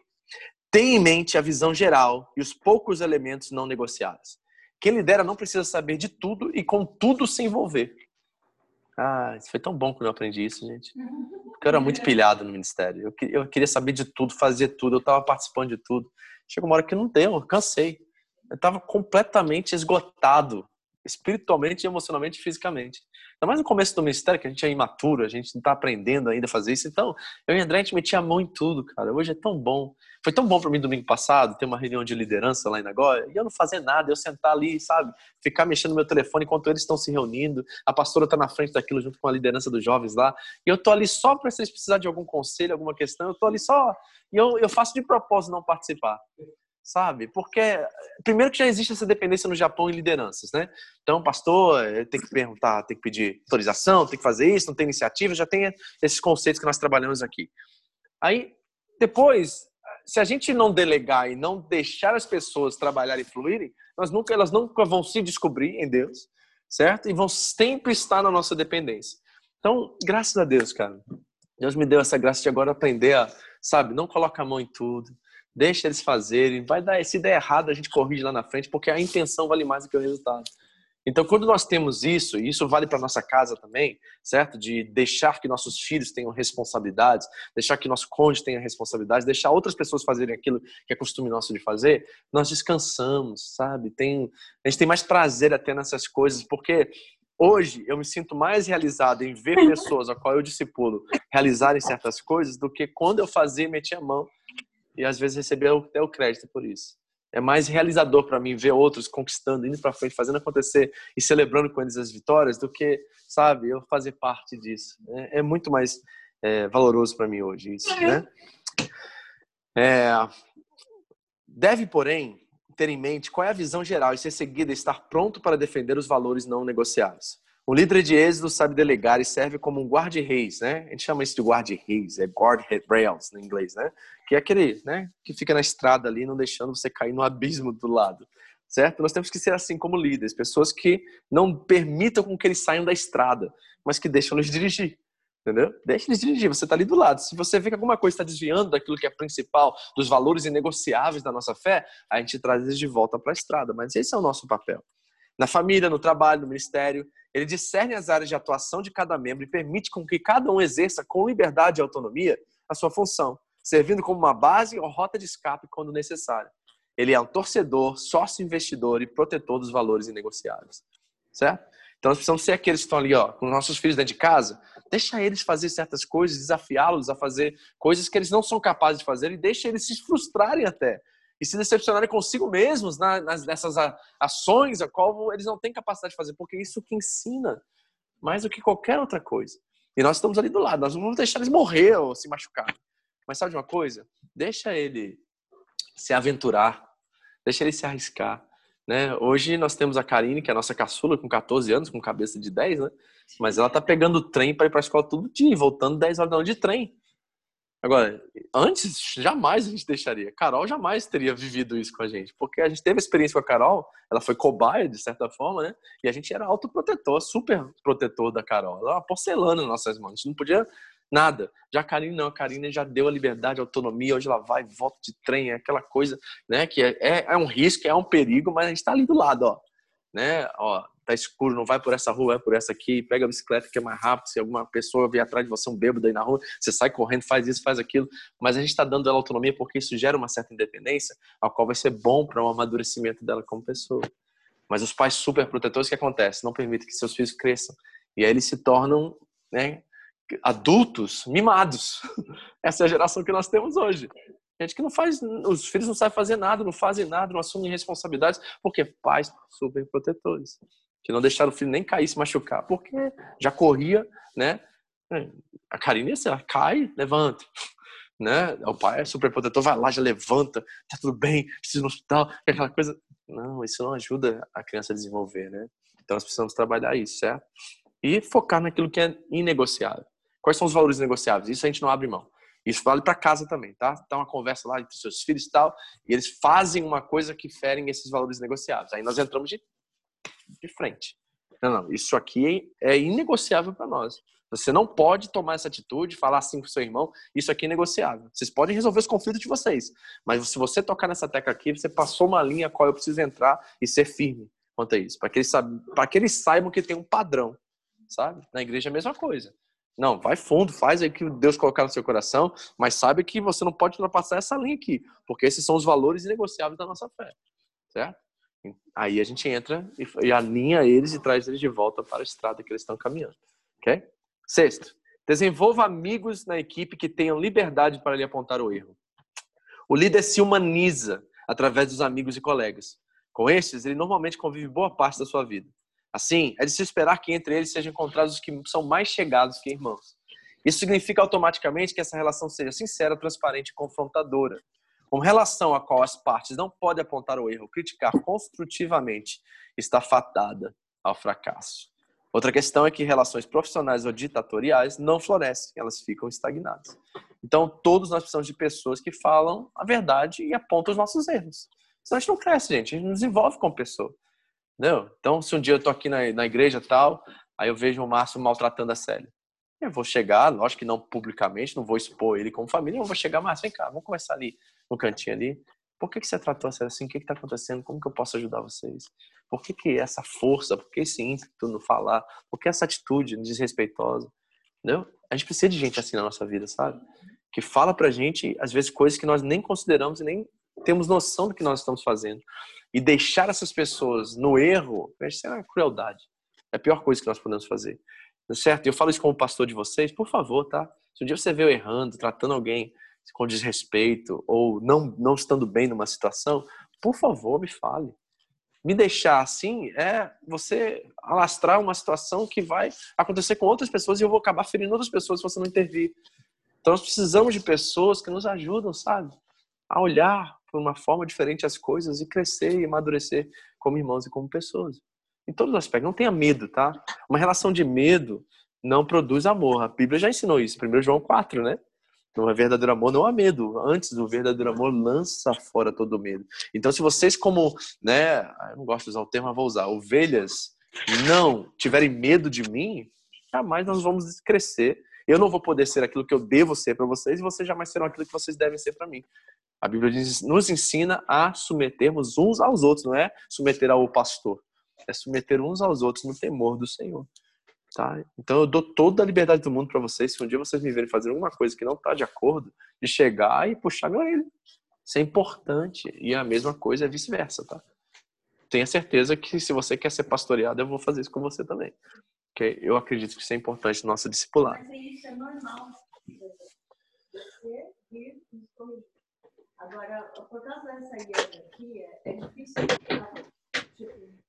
tenha em mente a visão geral e os poucos elementos não negociáveis. Quem lidera não precisa saber de tudo e com tudo se envolver. Ah, isso foi tão bom quando eu aprendi isso, gente. *laughs* Porque eu era muito pilhado no ministério. Eu, eu queria saber de tudo, fazer tudo, eu estava participando de tudo. Chegou uma hora que não deu, eu cansei. Eu estava completamente esgotado, espiritualmente, emocionalmente e fisicamente. Ainda mais no começo do ministério, que a gente é imaturo, a gente não está aprendendo ainda a fazer isso. Então, eu e André, a gente metia a mão em tudo, cara. Hoje é tão bom. Foi tão bom para mim domingo passado ter uma reunião de liderança lá em Nagoya e eu não fazer nada, eu sentar ali, sabe? Ficar mexendo no meu telefone enquanto eles estão se reunindo. A pastora está na frente daquilo junto com a liderança dos jovens lá. E eu tô ali só para vocês precisarem de algum conselho, alguma questão. Eu tô ali só. E eu, eu faço de propósito não participar sabe? Porque primeiro que já existe essa dependência no Japão em lideranças, né? Então, pastor eh, tem que perguntar, tem que pedir autorização, tem que fazer isso, não tem iniciativa, já tem esses conceitos que nós trabalhamos aqui. Aí, depois, se a gente não delegar e não deixar as pessoas trabalharem e fluírem, nós nunca, elas nunca vão se descobrir em Deus, certo? E vão sempre estar na nossa dependência. Então, graças a Deus, cara. Deus me deu essa graça de agora aprender a, sabe, não coloca a mão em tudo, deixa eles fazerem, vai dar, se der errado a gente corrige lá na frente, porque a intenção vale mais do que o resultado. Então, quando nós temos isso, e isso vale para nossa casa também, certo? De deixar que nossos filhos tenham responsabilidades, deixar que nosso cônjuge tenha responsabilidades, deixar outras pessoas fazerem aquilo que é costume nosso de fazer, nós descansamos, sabe? Tem, a gente tem mais prazer até nessas coisas, porque hoje eu me sinto mais realizado em ver *laughs* pessoas a qual eu discipulo realizarem certas coisas do que quando eu fazia e metia a mão e às vezes receber até o crédito por isso é mais realizador para mim ver outros conquistando, indo para frente, fazendo acontecer e celebrando com eles as vitórias do que, sabe, eu fazer parte disso. É, é muito mais é, valoroso para mim hoje isso, né? É, deve, porém, ter em mente qual é a visão geral e ser seguida estar pronto para defender os valores não negociáveis. O líder de êxodo sabe delegar e serve como um guarda-reis, né? A gente chama isso de guarda-reis, é guard rails no inglês, né? Que é aquele, né, que fica na estrada ali, não deixando você cair no abismo do lado, certo? Nós temos que ser assim como líderes, pessoas que não permitam com que eles saiam da estrada, mas que deixam eles dirigir. Entendeu? Deixa eles dirigir, você está ali do lado. Se você vê que alguma coisa está desviando daquilo que é principal, dos valores inegociáveis da nossa fé, a gente traz eles de volta para a estrada. Mas esse é o nosso papel. Na família, no trabalho, no ministério, ele discerne as áreas de atuação de cada membro e permite com que cada um exerça com liberdade e autonomia a sua função, servindo como uma base ou rota de escape quando necessário. Ele é um torcedor, sócio investidor e protetor dos valores inegociáveis. Certo? Então nós precisamos ser aqueles que estão ali, ó, com nossos filhos dentro de casa, deixa eles fazer certas coisas, desafiá-los a fazer coisas que eles não são capazes de fazer e deixa eles se frustrarem até e se decepcionarem consigo mesmos nas, nessas ações a qual eles não têm capacidade de fazer, porque isso que ensina mais do que qualquer outra coisa. E nós estamos ali do lado, nós não vamos deixar eles morrer ou se machucar. Mas sabe de uma coisa? Deixa ele se aventurar, deixa ele se arriscar. Né? Hoje nós temos a Karine, que é a nossa caçula, com 14 anos, com cabeça de 10, né? Mas ela tá pegando o trem para ir para a escola todo dia, voltando 10 horas da noite de trem. Agora, antes, jamais a gente deixaria. Carol jamais teria vivido isso com a gente, porque a gente teve experiência com a Carol, ela foi cobaia, de certa forma, né? E a gente era autoprotetor, super protetor da Carol. Ela era uma porcelana nas nossas mãos, a gente não podia nada. Já a Karine não, a Karine já deu a liberdade, a autonomia, hoje ela vai, volta de trem, é aquela coisa, né? Que é, é, é um risco, é um perigo, mas a gente está ali do lado, ó. Né? Ó, tá escuro, não vai por essa rua, vai por essa aqui, pega a bicicleta que é mais rápido, se alguma pessoa vier atrás de você, um bêbado aí na rua, você sai correndo, faz isso, faz aquilo, mas a gente está dando ela autonomia porque isso gera uma certa independência, a qual vai ser bom para o amadurecimento dela como pessoa. Mas os pais super protetores, o que acontece? Não permitem que seus filhos cresçam. E aí eles se tornam né, adultos mimados. *laughs* Essa é a geração que nós temos hoje. Gente que não faz, os filhos não sabem fazer nada, não fazem nada, não assumem responsabilidades, porque pais super protetores que não deixaram o filho nem cair, se machucar, porque já corria, né? A Karine, assim, ela cai, levanta. *laughs* Né? O pai é super protetor, vai lá, já levanta, tá tudo bem, precisa ir no hospital, *laughs* aquela coisa. Não, isso não ajuda a criança a desenvolver, né? Então nós precisamos trabalhar isso, certo? E focar naquilo que é inegociável. Quais são os valores negociáveis? Isso a gente não abre mão. Isso vale para casa também, tá? Tá uma conversa lá entre seus filhos e tal, e eles fazem uma coisa que ferem esses valores negociáveis. Aí nós entramos de de frente. Não, não, isso aqui é inegociável para nós. Você não pode tomar essa atitude, falar assim com seu irmão, isso aqui é negociável. Vocês podem resolver os conflitos de vocês, mas se você tocar nessa tecla aqui, você passou uma linha a qual eu preciso entrar e ser firme quanto a isso, para que eles para que eles saibam que tem um padrão, sabe? Na igreja é a mesma coisa. Não, vai fundo, faz aí que Deus colocar no seu coração, mas sabe que você não pode ultrapassar essa linha aqui, porque esses são os valores inegociáveis da nossa fé, certo? Aí a gente entra e alinha eles e traz eles de volta para a estrada que eles estão caminhando, ok? Sexto, desenvolva amigos na equipe que tenham liberdade para lhe apontar o erro. O líder se humaniza através dos amigos e colegas. Com estes, ele normalmente convive boa parte da sua vida. Assim, é de se esperar que entre eles sejam encontrados os que são mais chegados que irmãos. Isso significa automaticamente que essa relação seja sincera, transparente e confrontadora. Uma relação a qual as partes não podem apontar o erro, criticar construtivamente, está fatada ao fracasso. Outra questão é que relações profissionais ou ditatoriais não florescem, elas ficam estagnadas. Então, todos nós precisamos de pessoas que falam a verdade e apontam os nossos erros. Senão a gente não cresce, gente. A gente não desenvolve como pessoa. Entendeu? Então, se um dia eu tô aqui na, na igreja tal, aí eu vejo o Márcio maltratando a Célia. Eu vou chegar, lógico que não publicamente, não vou expor ele como família, eu vou chegar, Márcio, vem cá, vamos conversar ali no cantinho ali. Por que, que você tratou a assim? O que está acontecendo? Como que eu posso ajudar vocês? Por que, que essa força? Por que esse ímpeto no falar? Por que essa atitude desrespeitosa? Entendeu? A gente precisa de gente assim na nossa vida, sabe? Que fala pra gente, às vezes, coisas que nós nem consideramos e nem temos noção do que nós estamos fazendo. E deixar essas pessoas no erro, isso é uma crueldade. É a pior coisa que nós podemos fazer. Certo? Eu falo isso como pastor de vocês, por favor, tá? Se um dia você vê eu errando, tratando alguém com desrespeito ou não, não estando bem numa situação, por favor, me fale. Me deixar assim é você alastrar uma situação que vai acontecer com outras pessoas e eu vou acabar ferindo outras pessoas se você não intervir. Então nós precisamos de pessoas que nos ajudam, sabe? A olhar por uma forma diferente as coisas e crescer e amadurecer como irmãos e como pessoas. Em todos os aspectos. Não tenha medo, tá? Uma relação de medo não produz amor. A Bíblia já ensinou isso. 1 João 4, né? Não é verdadeiro amor, não há medo. Antes do verdadeiro amor, lança fora todo medo. Então, se vocês, como, né, eu não gosto de usar o termo, mas vou usar, ovelhas, não tiverem medo de mim, jamais nós vamos crescer. Eu não vou poder ser aquilo que eu devo ser para vocês e vocês jamais serão aquilo que vocês devem ser para mim. A Bíblia nos ensina a submetermos uns aos outros, não é submeter ao pastor, é submeter uns aos outros no temor do Senhor. Tá? Então eu dou toda a liberdade do mundo para vocês. Se um dia vocês me verem fazer alguma coisa que não está de acordo, de chegar e puxar minha orelha. Isso é importante. E a mesma coisa é vice-versa, tá? Tenha certeza que se você quer ser pastoreado, eu vou fazer isso com você também. Okay? Eu acredito que isso é importante no nosso discipulado. Mas isso é normal. Você Agora, por causa dessa hierarquia, é difícil tipo,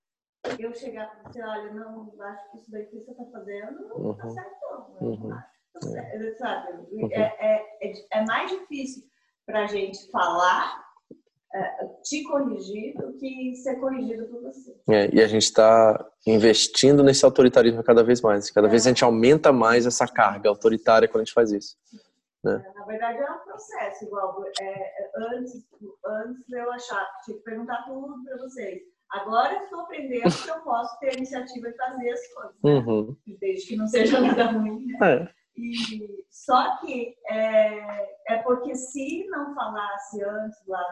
eu chegar e dizer, olha, não acho que isso daí que você está fazendo não uhum. está certo, não. Uhum. Tá certo, sabe? Uhum. É, é, é, mais difícil para a gente falar, é, te corrigir, do que ser corrigido por você. É, e a gente está investindo nesse autoritarismo cada vez mais. Cada vez a gente aumenta mais essa carga autoritária quando a gente faz isso. Né? É, na verdade, é um processo igual. É, antes, antes eu achava que tinha que perguntar tudo para vocês. Agora eu estou aprendendo que eu posso ter a iniciativa de fazer as coisas. Né? Uhum. Desde que não seja nada ruim. Né? É. E, só que é, é porque se não falasse antes lá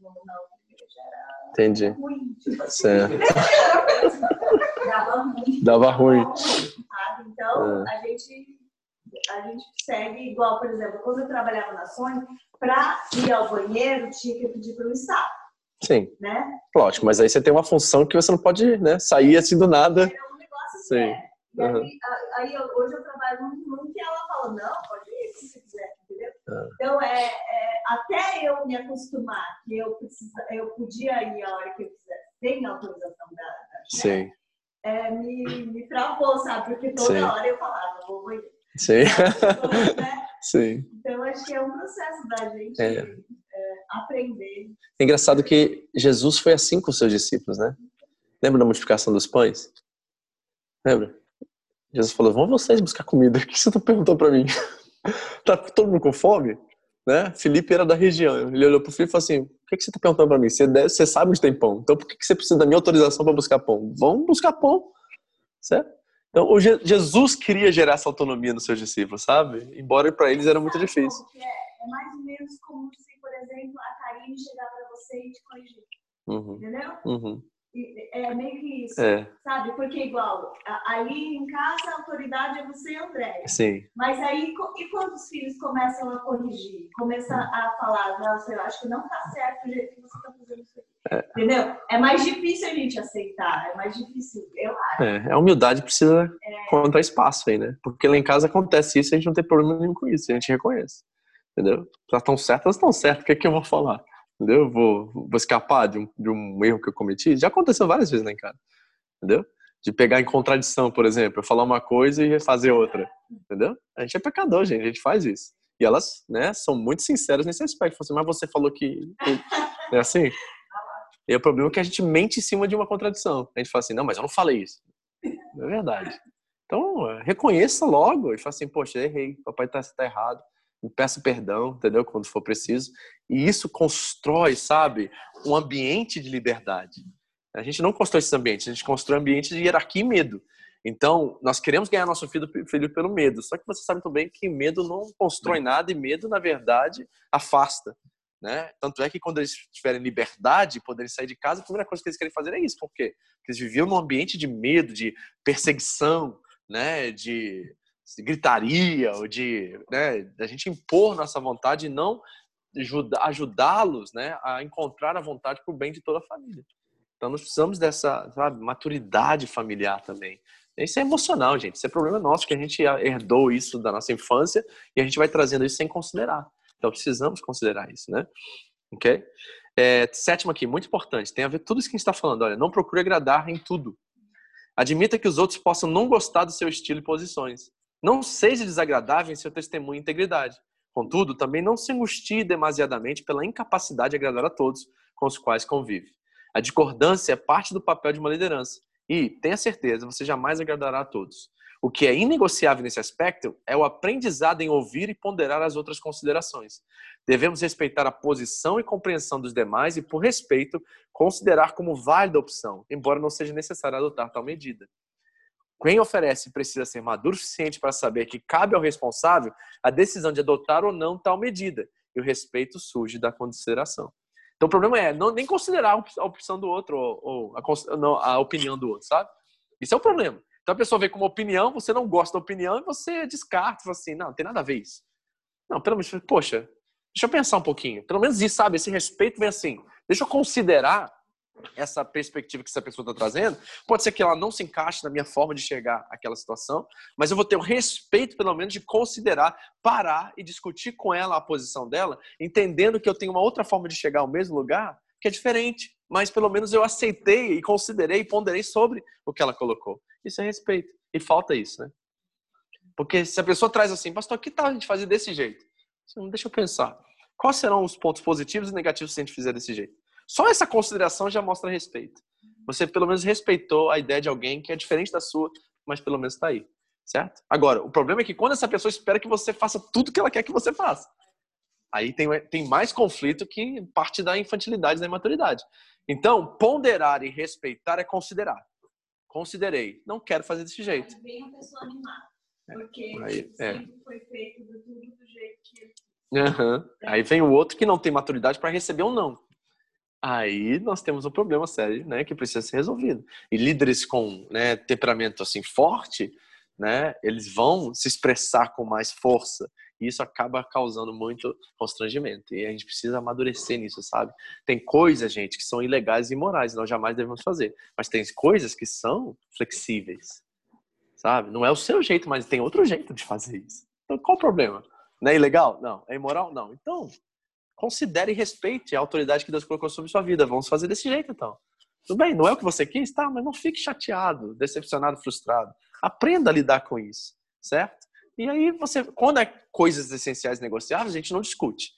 no, na igreja era Entendi. ruim. Tipo assim. *laughs* Dava ruim. Dava ruim. Então, é. a gente a gente segue igual, por exemplo, quando eu trabalhava na Sony, para ir ao banheiro tinha que pedir para o Estado. Sim. Né? Lógico, mas aí você tem uma função que você não pode né, sair assim do nada. É um negócio Sim. É. E uhum. aí, aí, hoje eu trabalho num que ela fala, não, pode ir se você quiser, entendeu? Uhum. Então, é, é, até eu me acostumar que eu, precisa, eu podia ir a hora que eu quiser, sem autorização da, da Sim. É, me, me travou, sabe? Porque toda Sim. hora eu falava, vou banheiro. Sim. Né? *laughs* Sim. Então, acho que é um processo da gente é. É, aprender. É engraçado que Jesus foi assim com os seus discípulos, né? Lembra da multiplicação dos pães? Lembra? Jesus falou: Vão vocês buscar comida. O *laughs* que você perguntou para mim? *laughs* tá todo mundo com fome? Né? Felipe era da região. Ele olhou pro Felipe e falou assim: O que, que você tá perguntando para mim? Você, deve, você sabe onde tem pão. Então por que, que você precisa da minha autorização para buscar pão? Vamos buscar pão. Certo? Então, o Je Jesus queria gerar essa autonomia nos seus discípulos, sabe? Embora para eles era muito difícil. É, é mais ou menos como se, exemplo, a Karine chegar para você e te corrigir. Uhum. Entendeu? Uhum. É meio que isso, É, sabe? Porque igual, ali em casa a autoridade é você e a Andréia. sim. Mas aí, e quando os filhos começam a corrigir? Começam a falar, nossa, eu acho que não tá certo o jeito que você tá fazendo isso aqui. Entendeu? É mais difícil a gente aceitar, é mais difícil, eu acho. É, a humildade precisa encontrar espaço aí, né? Porque lá em casa acontece isso e a gente não tem problema nenhum com isso, a gente reconhece. Entendeu? Elas estão certas, estão certas, o que é que eu vou falar? Entendeu? Eu Vou, vou escapar de um, de um erro que eu cometi? Já aconteceu várias vezes em casa. Entendeu? De pegar em contradição, por exemplo, eu falar uma coisa e fazer outra. Entendeu? A gente é pecador, gente, a gente faz isso. E elas, né, são muito sinceras nesse aspecto. Assim, mas você falou que. É assim? E o problema é que a gente mente em cima de uma contradição. A gente fala assim, não, mas eu não falei isso. Não é verdade. Então, reconheça logo e fala assim, poxa, errei, papai tá, tá errado. Peça perdão, entendeu? Quando for preciso. E isso constrói, sabe, um ambiente de liberdade. A gente não constrói esses ambientes, a gente constrói ambientes de hierarquia e medo. Então, nós queremos ganhar nosso filho, filho pelo medo. Só que você sabe também que medo não constrói nada e medo, na verdade, afasta. Né? Tanto é que quando eles tiverem liberdade, poderem sair de casa, a primeira coisa que eles querem fazer é isso. Por quê? Porque eles viviam num ambiente de medo, de perseguição, né? de gritaria, ou de né? gente impor nossa vontade e não ajudá-los né? a encontrar a vontade para o bem de toda a família. Então, nós precisamos dessa sabe, maturidade familiar também. Isso é emocional, gente. Isso é problema nosso, que a gente herdou isso da nossa infância e a gente vai trazendo isso sem considerar. Então, precisamos considerar isso, né? Ok? É, sétimo aqui, muito importante, tem a ver tudo isso que a gente está falando. Olha, não procure agradar em tudo. Admita que os outros possam não gostar do seu estilo e posições. Não seja desagradável em seu testemunho e integridade. Contudo, também não se angustie demasiadamente pela incapacidade de agradar a todos com os quais convive. A discordância é parte do papel de uma liderança. E, tenha certeza, você jamais agradará a todos. O que é inegociável nesse aspecto é o aprendizado em ouvir e ponderar as outras considerações. Devemos respeitar a posição e compreensão dos demais e, por respeito, considerar como válida a opção, embora não seja necessário adotar tal medida. Quem oferece precisa ser maduro o suficiente para saber que cabe ao responsável a decisão de adotar ou não tal medida, e o respeito surge da consideração. Então o problema é não nem considerar a op- a opção do outro ou, ou a, não, a opinião do outro, sabe? Isso é o problema. Então a pessoa vê como opinião, você não gosta da opinião e você descarta, fala assim, não, não tem nada a ver isso. Não, pelo menos, poxa, deixa eu pensar um pouquinho. Pelo menos isso, sabe? Esse respeito vem assim. Deixa eu considerar essa perspectiva que essa pessoa está trazendo. Pode ser que ela não se encaixe na minha forma de chegar àquela situação, mas eu vou ter o respeito, pelo menos, de considerar, parar e discutir com ela a posição dela, entendendo que eu tenho uma outra forma de chegar ao mesmo lugar que é diferente, mas pelo menos eu aceitei e considerei e ponderei sobre o que ela colocou. Isso é respeito. E falta isso, né? Porque se a pessoa traz assim, pastor, que tal a gente fazer desse jeito? Deixa eu pensar. Quais serão os pontos positivos e negativos se a gente fizer desse jeito? Só essa consideração já mostra respeito. Você pelo menos respeitou a ideia de alguém que é diferente da sua, mas pelo menos está aí, certo? Agora, o problema é que quando essa pessoa espera que você faça tudo que ela quer que você faça, aí tem, tem mais conflito que parte da infantilidade, da imaturidade. Então, ponderar e respeitar é considerar. Considerei, não quero fazer desse jeito. Aí vem uma pessoa animada. Porque Aí, é. sempre foi feito do tudo do jeito que Aham. Aí vem o outro que não tem maturidade para receber um não. Aí nós temos um problema sério, né, que precisa ser resolvido. E líderes com né, temperamento assim forte, né, eles vão se expressar com mais força. E isso acaba causando muito constrangimento. E a gente precisa amadurecer nisso, sabe? Tem coisas, gente, que são ilegais e imorais, nós jamais devemos fazer. Mas tem coisas que são flexíveis, sabe? Não é o seu jeito, mas tem outro jeito de fazer isso. Então, qual o problema? Não é ilegal? Não. É imoral? Não. Então, considere e respeite a autoridade que Deus colocou sobre sua vida. Vamos fazer desse jeito, então. Tudo bem, não é o que você quis? Tá, mas não fique chateado, decepcionado, frustrado. Aprenda a lidar com isso, certo? E aí, você, quando é coisas essenciais negociáveis, a gente não discute.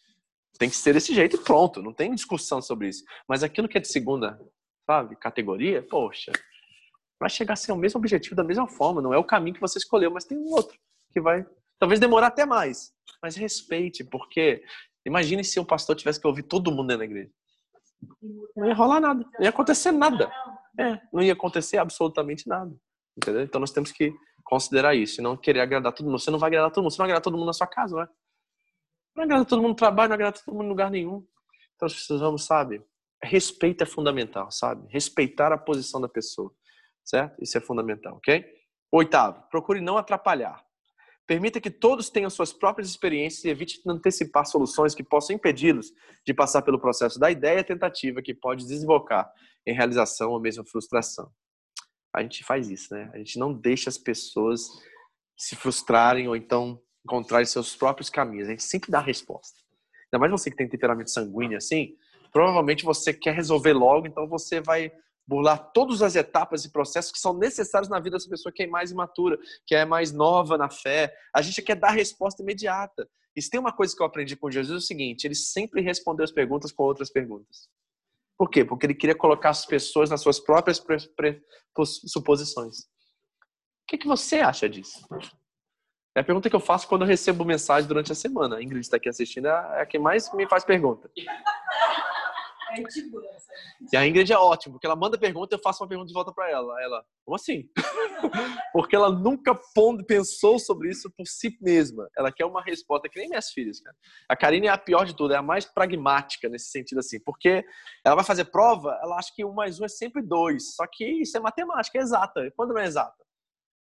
Tem que ser desse jeito e pronto, não tem discussão sobre isso. Mas aquilo que é de segunda, sabe, categoria, poxa, vai chegar a ser o mesmo objetivo da mesma forma. Não é o caminho que você escolheu, mas tem um outro que vai talvez demorar até mais. Mas respeite, porque imagine se o pastor tivesse que ouvir todo mundo dentro da igreja. Não ia rolar nada, não ia acontecer nada. É, não ia acontecer absolutamente nada. Entendeu? Então nós temos que considerar isso e não querer agradar todo mundo. Você não vai agradar todo mundo, você não vai agradar todo mundo na sua casa, não é? Não agrada todo mundo no trabalho, não agrada todo mundo em lugar nenhum. Então nós precisamos, sabe? Respeito é fundamental, sabe? Respeitar a posição da pessoa, certo? Isso é fundamental, ok? Oitavo, procure não atrapalhar. Permita que todos tenham suas próprias experiências e evite antecipar soluções que possam impedi-los de passar pelo processo da ideia tentativa que pode desembocar em realização ou mesmo frustração. A gente faz isso, né? A gente não deixa as pessoas se frustrarem ou então encontrarem seus próprios caminhos. A gente sempre dá a resposta. Ainda mais você que tem temperamento sanguíneo assim, provavelmente você quer resolver logo, então você vai burlar todas as etapas e processos que são necessários na vida dessa pessoa que é mais imatura, que é mais nova na fé. A gente quer dar resposta imediata. E se tem uma coisa que eu aprendi com Jesus é o seguinte: ele sempre respondeu as perguntas com outras perguntas. Por quê? Porque ele queria colocar as pessoas nas suas próprias suposições. O que, que você acha disso? É a pergunta que eu faço quando eu recebo mensagem durante a semana. A Ingrid está aqui assistindo, é a que mais me faz pergunta. É e a Ingrid é ótima, porque ela manda pergunta e eu faço uma pergunta de volta para ela. Ela, como assim? *laughs* porque ela nunca pensou sobre isso por si mesma. Ela quer uma resposta que nem minhas filhas, cara. A Karine é a pior de tudo, é a mais pragmática nesse sentido assim, porque ela vai fazer prova, ela acha que um mais um é sempre dois. Só que isso é matemática, é exata. Quando não é exata?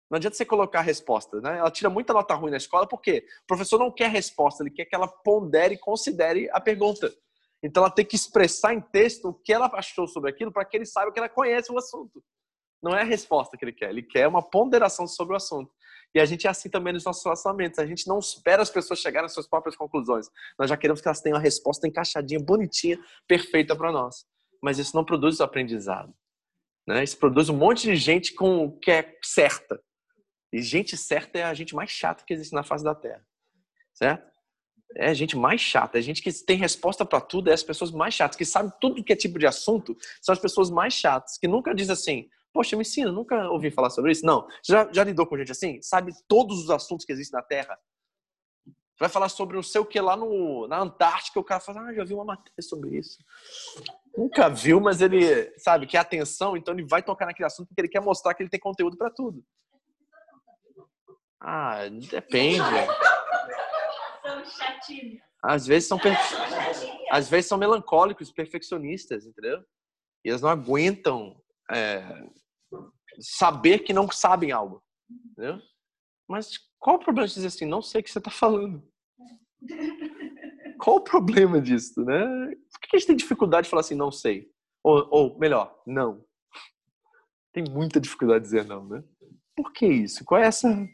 Não adianta você colocar a resposta, né? Ela tira muita nota ruim na escola porque o professor não quer resposta, ele quer que ela pondere e considere a pergunta. Então ela tem que expressar em texto o que ela achou sobre aquilo para que ele saiba que ela conhece o assunto. Não é a resposta que ele quer, ele quer uma ponderação sobre o assunto. E a gente é assim também nos nossos relacionamentos. A gente não espera as pessoas chegarem às suas próprias conclusões. Nós já queremos que elas tenham a resposta encaixadinha, bonitinha, perfeita para nós. Mas isso não produz aprendizado. Né? Isso produz um monte de gente com que é certa. E gente certa é a gente mais chata que existe na face da Terra. Certo? É a gente mais chata. É gente que tem resposta para tudo é as pessoas mais chatas, que sabem tudo que é tipo de assunto, são as pessoas mais chatas, que nunca diz assim, poxa, me ensina, nunca ouvi falar sobre isso. Não. Já, já lidou com gente assim? Sabe todos os assuntos que existem na Terra? Vai falar sobre não sei o que lá no, na Antártica, o cara fala, ah, já vi uma matéria sobre isso. Nunca viu, mas ele, sabe, quer atenção, então ele vai tocar naquele assunto porque ele quer mostrar que ele tem conteúdo para tudo. Ah, depende. São. Às vezes são perfe... às vezes são melancólicos, perfeccionistas, entendeu? E eles não aguentam é, saber que não sabem algo, entendeu? Mas qual o problema de dizer assim, não sei o que você está falando? Qual o problema disso, né? Por que a gente tem dificuldade de falar assim, não sei? Ou, ou melhor, não. Tem muita dificuldade de dizer não, né? Por que isso? Qual é essa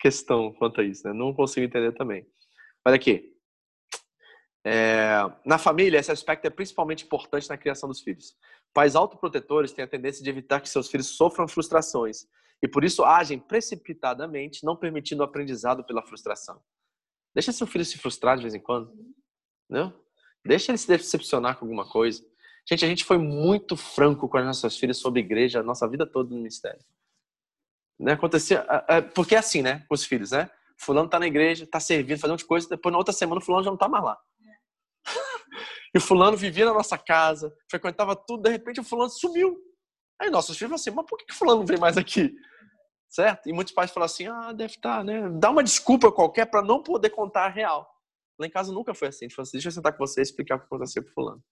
questão quanto a isso, né? Não consigo entender também. Olha aqui. É, na família, esse aspecto é principalmente importante na criação dos filhos. Pais autoprotetores têm a tendência de evitar que seus filhos sofram frustrações e por isso agem precipitadamente, não permitindo o aprendizado pela frustração. Deixa seu filho se frustrar de vez em quando, não? Deixa ele se decepcionar com alguma coisa. Gente, a gente foi muito franco com as nossas filhas sobre igreja a nossa vida toda no ministério. Né? Acontecia, porque é assim, né? Com os filhos, né? Fulano tá na igreja, tá servindo, fazendo coisas, depois na outra semana o fulano já não tá mais lá. *laughs* e o fulano vivia na nossa casa, frequentava tudo, de repente o fulano sumiu. Aí nossos filhos assim, mas por que o fulano não vem mais aqui? Certo? E muitos pais falam assim, ah, deve estar, tá, né? Dá uma desculpa qualquer para não poder contar a real. Lá em casa nunca foi assim. A gente falou assim, deixa eu sentar com você e explicar o que aconteceu com fulano.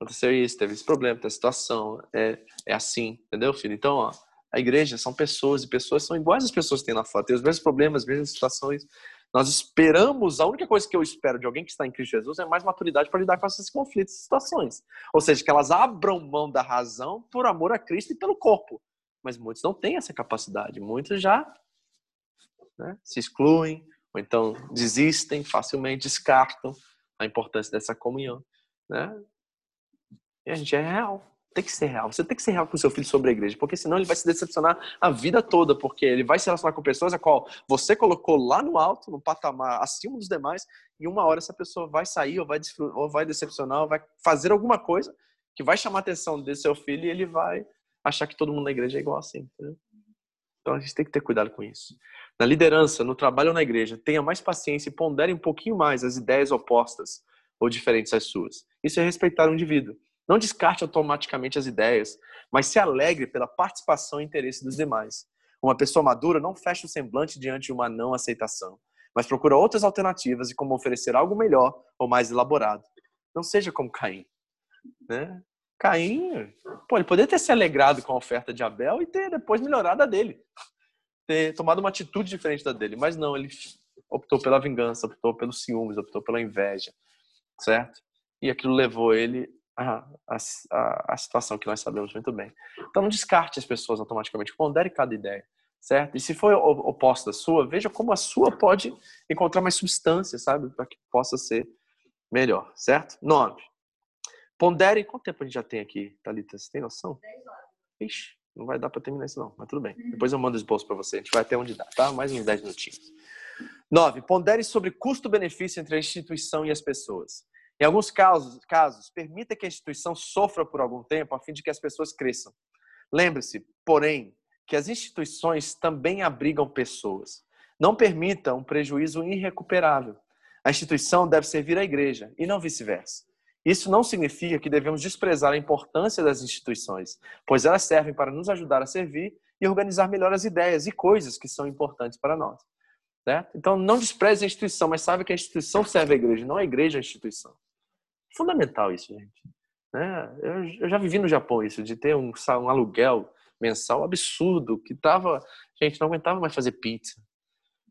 Aconteceu isso, teve esse problema, teve essa situação, é, é assim, entendeu, filho? Então, ó, a igreja são pessoas e pessoas são iguais às pessoas que têm na foto, tem os mesmos problemas, as mesmas situações. Nós esperamos, a única coisa que eu espero de alguém que está em Cristo Jesus é mais maturidade para lidar com esses conflitos e situações. Ou seja, que elas abram mão da razão por amor a Cristo e pelo corpo. Mas muitos não têm essa capacidade. Muitos já né, se excluem, ou então desistem facilmente, descartam a importância dessa comunhão. Né? E a gente é real tem que ser real. Você tem que ser real com seu filho sobre a igreja, porque senão ele vai se decepcionar a vida toda, porque ele vai se relacionar com pessoas a qual você colocou lá no alto, no patamar acima dos demais, e uma hora essa pessoa vai sair ou vai, ou vai decepcionar, ou vai fazer alguma coisa que vai chamar a atenção desse seu filho e ele vai achar que todo mundo na igreja é igual assim. Entendeu? Então a gente tem que ter cuidado com isso. Na liderança, no trabalho ou na igreja, tenha mais paciência e pondere um pouquinho mais as ideias opostas ou diferentes às suas. Isso é respeitar o indivíduo. Não descarte automaticamente as ideias, mas se alegre pela participação e interesse dos demais. Uma pessoa madura não fecha o semblante diante de uma não aceitação, mas procura outras alternativas e como oferecer algo melhor ou mais elaborado. Não seja como Caim. Né? Caim, pô, ele poderia ter se alegrado com a oferta de Abel e ter depois melhorado a dele. Ter tomado uma atitude diferente da dele. Mas não, ele optou pela vingança, optou pelos ciúmes, optou pela inveja. Certo? E aquilo levou ele à, à, à situação que nós sabemos muito bem. Então não descarte as pessoas automaticamente. Pondere cada ideia certo? E se for oposta à sua, veja como a sua pode encontrar mais substância, sabe? Para que possa ser melhor, certo? Nove. Pondere. Quanto tempo a gente já tem aqui, Thalita? Você tem noção? Dez horas. Ixi, não vai dar para terminar isso não, mas tudo bem. Uhum. Depois eu mando os bolsos para você. A gente vai até onde dá, tá? Mais uns 10 minutinhos. Nove. Pondere sobre custo-benefício entre a instituição e as pessoas. Em alguns casos, casos, permita que a instituição sofra por algum tempo a fim de que as pessoas cresçam. Lembre-se, porém, que as instituições também abrigam pessoas. Não permita um prejuízo irrecuperável. A instituição deve servir à igreja e não vice-versa. Isso não significa que devemos desprezar a importância das instituições, pois elas servem para nos ajudar a servir e organizar melhor as ideias e coisas que são importantes para nós. Então, não despreze a instituição, mas saiba que a instituição serve à igreja, não a igreja a instituição. Fundamental isso, gente. Né? Eu, já vivi no Japão isso, de ter um, um aluguel mensal absurdo, que tava, gente, não aguentava mais fazer pizza.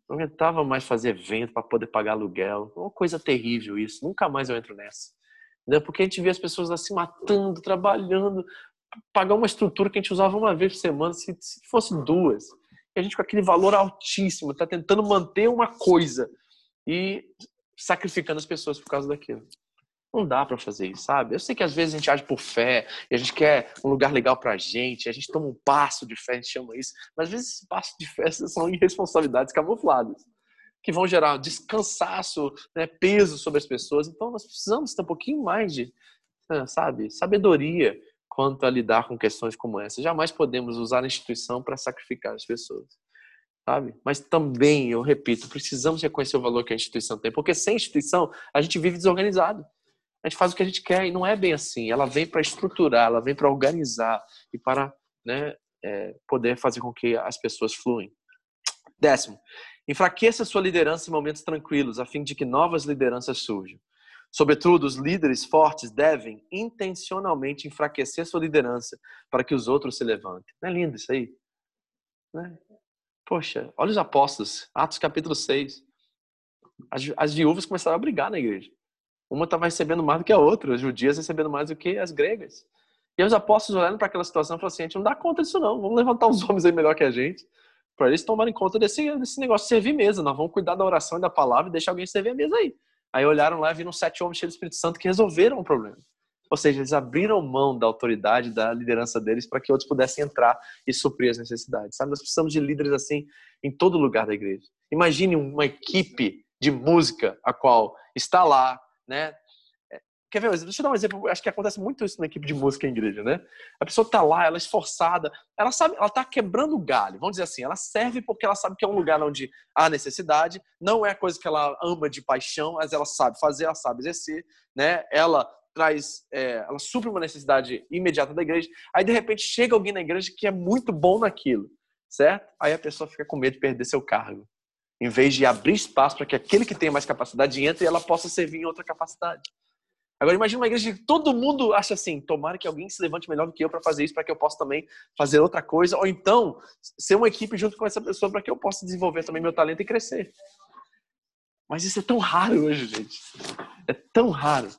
Não aguentava mais fazer evento para poder pagar aluguel. Uma coisa terrível isso. Nunca mais eu entro nessa. Porque a gente vê as pessoas lá se matando, trabalhando, pagar uma estrutura que a gente usava uma vez por semana, se, se fosse duas. E a gente com aquele valor altíssimo, está tentando manter uma coisa e sacrificando as pessoas por causa daquilo. Não dá para fazer isso, sabe? Eu sei que às vezes a gente age por fé e a gente quer um lugar legal pra gente, a gente toma um passo de fé, a gente chama isso, mas às vezes esses passos de fé *laughs* são irresponsabilidades camufladas que vão gerar descansaço, né, peso sobre as pessoas. Então nós precisamos ter um pouquinho mais de, né, sabe, sabedoria quanto a lidar com questões como essa. Jamais podemos usar a instituição para sacrificar as pessoas. Sabe? Mas também, eu repito, precisamos reconhecer o valor que a instituição tem, porque sem instituição a gente vive desorganizado a gente faz o que a gente quer e não é bem assim. Ela vem para estruturar, ela vem para organizar e para né, é, poder fazer com que as pessoas fluem. Décimo, enfraqueça sua liderança em momentos tranquilos, a fim de que novas lideranças surjam. Sobretudo, os líderes fortes devem intencionalmente enfraquecer sua liderança para que os outros se levantem. Não é lindo isso aí? Né? Poxa, olha os apóstolos, Atos capítulo 6. As, as viúvas começaram a brigar na igreja. Uma estava recebendo mais do que a outra, as judias recebendo mais do que as gregas. E os apóstolos olhando para aquela situação falaram assim: a gente não dá conta disso não, vamos levantar uns *laughs* homens aí melhor que a gente, para eles tomarem conta desse, desse negócio de servir mesa. Nós vamos cuidar da oração e da palavra e deixar alguém servir a mesa aí. Aí olharam lá e viram sete homens cheios do Espírito Santo que resolveram o problema. Ou seja, eles abriram mão da autoridade, da liderança deles para que outros pudessem entrar e suprir as necessidades. Sabe, nós precisamos de líderes assim em todo lugar da igreja. Imagine uma equipe de música a qual está lá né? É, quer ver? Deixa eu dar um exemplo. Acho que acontece muito isso na equipe de música em igreja, né? A pessoa tá lá, ela é esforçada, ela sabe, ela tá quebrando o galho. Vamos dizer assim, ela serve porque ela sabe que é um lugar onde há necessidade. Não é a coisa que ela ama de paixão, mas ela sabe fazer, ela sabe exercer, né? Ela traz, é, ela supre uma necessidade imediata da igreja. Aí de repente chega alguém na igreja que é muito bom naquilo, certo? Aí a pessoa fica com medo de perder seu cargo em vez de abrir espaço para que aquele que tem mais capacidade entre e ela possa servir em outra capacidade. Agora imagine uma igreja que todo mundo acha assim, tomara que alguém se levante melhor do que eu para fazer isso, para que eu possa também fazer outra coisa, ou então ser uma equipe junto com essa pessoa para que eu possa desenvolver também meu talento e crescer. Mas isso é tão raro hoje, gente. É tão raro,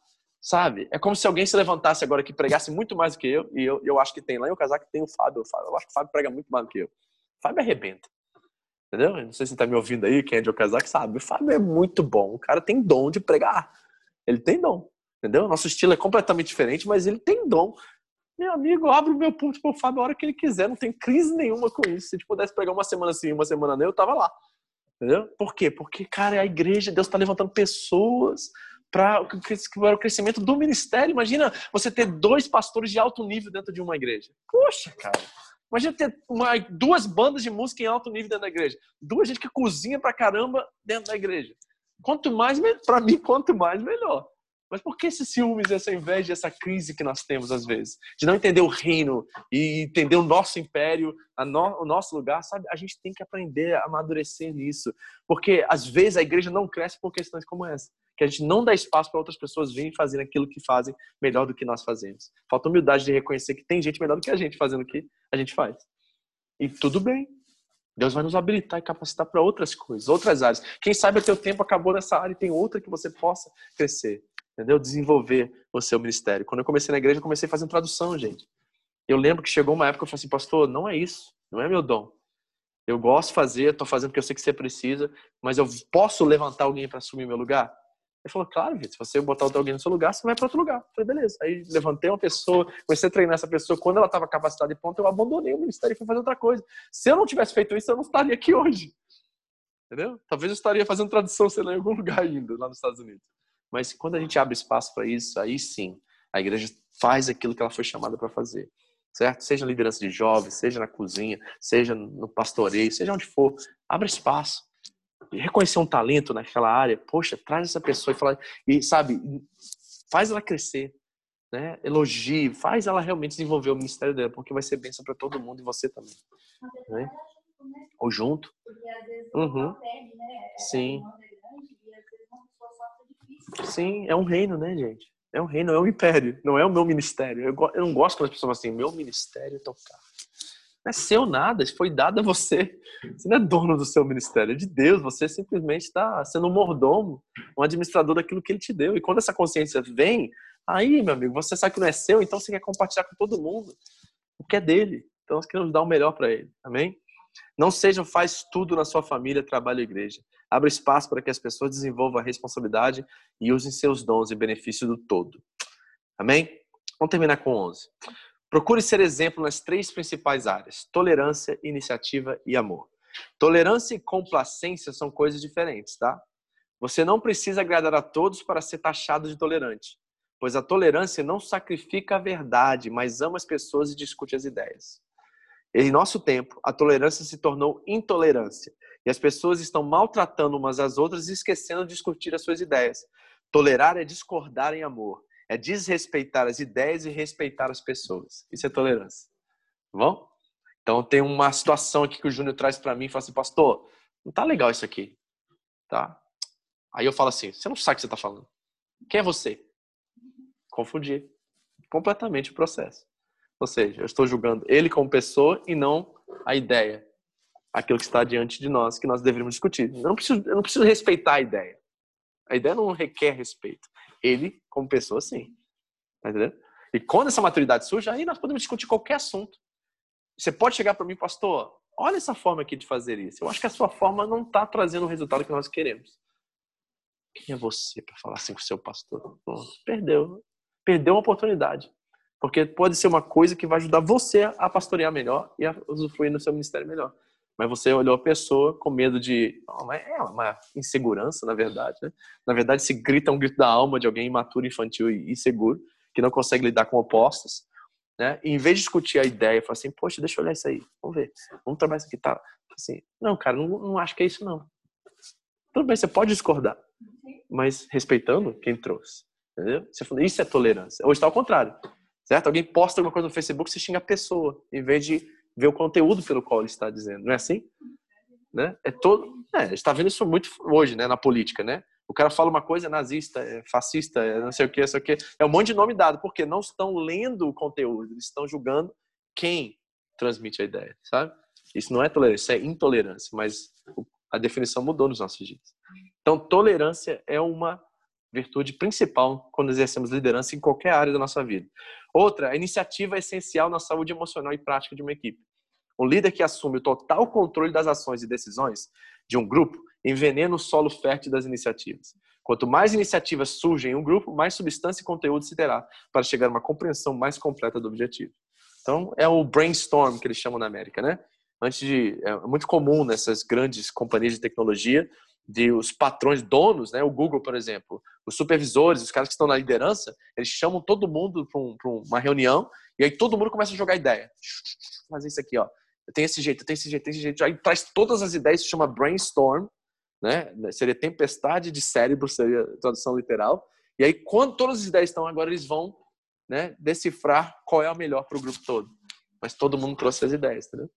sabe? É como se alguém se levantasse agora que pregasse muito mais do que eu, e eu, eu acho que tem lá em o casaco tem o Fábio. Eu acho que o Fábio prega muito mais do que eu. O Fábio arrebenta. Entendeu? Não sei se tá me ouvindo aí, quem é de Okazaki sabe. O Fábio é muito bom. O cara tem dom de pregar. Ele tem dom. Entendeu? Nosso estilo é completamente diferente, mas ele tem dom. Meu amigo, abre o meu púlpito pro Fábio a hora que ele quiser. Não tem crise nenhuma com isso. Se a gente pudesse pregar uma semana assim, uma semana não, eu tava lá. Entendeu? Por quê? Porque, cara, a igreja, Deus está levantando pessoas para o crescimento do ministério. Imagina você ter dois pastores de alto nível dentro de uma igreja. Poxa, cara. Imagina ter uma, duas bandas de música em alto nível dentro da igreja. Duas gente que cozinha pra caramba dentro da igreja. Quanto mais, para mim, quanto mais, melhor. Mas por que esses ciúmes, essa inveja, essa crise que nós temos às vezes? De não entender o reino e entender o nosso império, no, o nosso lugar, sabe? A gente tem que aprender a amadurecer nisso. Porque às vezes a igreja não cresce por questões como essa. Que a gente não dá espaço para outras pessoas virem fazer aquilo que fazem melhor do que nós fazemos. Falta humildade de reconhecer que tem gente melhor do que a gente fazendo o que a gente faz. E tudo bem. Deus vai nos habilitar e capacitar para outras coisas, outras áreas. Quem sabe o tempo acabou nessa área e tem outra que você possa crescer entendeu? Desenvolver o seu ministério. Quando eu comecei na igreja, eu comecei fazendo tradução, gente. Eu lembro que chegou uma época que eu falei assim, pastor, não é isso, não é meu dom. Eu gosto de fazer, estou fazendo porque eu sei que você precisa, mas eu posso levantar alguém para assumir meu lugar? Ele falou, claro, Vitor, se você botar alguém no seu lugar, você vai para outro lugar. Eu falei, beleza. Aí levantei uma pessoa, comecei a treinar essa pessoa. Quando ela estava capacitada e pronta, eu abandonei o ministério e fui fazer outra coisa. Se eu não tivesse feito isso, eu não estaria aqui hoje. Entendeu? Talvez eu estaria fazendo tradução, sei lá, em algum *laughs* lugar ainda, lá nos Estados Unidos. Mas quando a gente abre espaço para isso, aí sim, a igreja faz aquilo que ela foi chamada para fazer. Certo? Seja na liderança de jovens, seja na cozinha, seja no pastoreio, seja onde for, abre espaço. Reconhecer um talento naquela área, poxa, traz essa pessoa e fala, e sabe, faz ela crescer, né? Elogie, faz ela realmente desenvolver o ministério dela, porque vai ser bênção para todo mundo e você também. Né? Ou junto. Uhum. Sim. Sim, é um reino, né, gente? É um reino, é um império, não é o meu ministério. Eu, eu não gosto quando as pessoas falam assim, meu ministério é tocar. Não é seu nada, foi dado a você. Você não é dono do seu ministério, é de Deus. Você simplesmente está sendo um mordomo, um administrador daquilo que Ele te deu. E quando essa consciência vem, aí, meu amigo, você sabe que não é seu, então você quer compartilhar com todo mundo o que é dele. Então nós queremos dar o melhor para Ele. Amém? Não seja faz tudo na sua família, trabalho e igreja. Abra espaço para que as pessoas desenvolvam a responsabilidade e usem seus dons em benefício do todo. Amém? Vamos terminar com 11. Procure ser exemplo nas três principais áreas: tolerância, iniciativa e amor. Tolerância e complacência são coisas diferentes, tá? Você não precisa agradar a todos para ser taxado de tolerante, pois a tolerância não sacrifica a verdade, mas ama as pessoas e discute as ideias. Em nosso tempo, a tolerância se tornou intolerância e as pessoas estão maltratando umas às outras e esquecendo de discutir as suas ideias. Tolerar é discordar em amor, é desrespeitar as ideias e respeitar as pessoas. Isso é tolerância. Tá bom? Então tem uma situação aqui que o Júnior traz para mim e fala assim, pastor, não tá legal isso aqui, tá? Aí eu falo assim, você não sabe o que você está falando. Quem é você? Confundir completamente o processo. Ou seja, eu estou julgando ele como pessoa e não a ideia, aquilo que está diante de nós, que nós deveríamos discutir. Eu não preciso, eu não preciso respeitar a ideia. A ideia não requer respeito. Ele, como pessoa, sim. Tá entendendo? E quando essa maturidade surge, aí nós podemos discutir qualquer assunto. Você pode chegar para mim, pastor, olha essa forma aqui de fazer isso. Eu acho que a sua forma não está trazendo o resultado que nós queremos. Quem é você para falar assim com o seu pastor? Perdeu. Perdeu uma oportunidade. Porque pode ser uma coisa que vai ajudar você a pastorear melhor e a usufruir no seu ministério melhor. Mas você olhou a pessoa com medo de. É uma insegurança, na verdade. Né? Na verdade, se grita um grito da alma de alguém imaturo, infantil e inseguro, que não consegue lidar com opostos. Né? E em vez de discutir a ideia, falar assim: Poxa, deixa eu olhar isso aí, vamos ver, vamos trabalhar isso aqui. Tá? Assim, não, cara, não, não acho que é isso, não. Tudo bem, você pode discordar, mas respeitando quem trouxe. Entendeu? Você isso é tolerância. Ou está ao contrário. Certo? Alguém posta alguma coisa no Facebook, você xinga a pessoa, em vez de ver o conteúdo pelo qual ele está dizendo. Não é assim? Né? É todo. É, a gente está vendo isso muito hoje, né, na política, né? O cara fala uma coisa, é nazista, é fascista, é não sei o que, não sei o que. É um monte de nome dado, porque não estão lendo o conteúdo, eles estão julgando quem transmite a ideia, sabe? Isso não é tolerância, é intolerância, mas a definição mudou nos nossos dias. Então, tolerância é uma virtude principal quando exercemos liderança em qualquer área da nossa vida. Outra, a iniciativa é essencial na saúde emocional e prática de uma equipe. Um líder que assume o total controle das ações e decisões de um grupo envenena o solo fértil das iniciativas. Quanto mais iniciativas surgem em um grupo, mais substância e conteúdo se terá para chegar a uma compreensão mais completa do objetivo. Então, é o brainstorm que eles chamam na América, né? Antes de é muito comum nessas grandes companhias de tecnologia de os patrões donos, né? O Google, por exemplo, os supervisores, os caras que estão na liderança, eles chamam todo mundo para um, uma reunião e aí todo mundo começa a jogar ideia. Fazer isso aqui, ó. Eu tenho esse jeito, eu tenho esse jeito, eu tenho esse jeito. Aí traz todas as ideias, se chama brainstorm, né? Seria tempestade de cérebro, seria a tradução literal. E aí, quando todas as ideias estão, agora eles vão né, decifrar qual é a melhor para o grupo todo. Mas todo mundo trouxe as ideias, entendeu?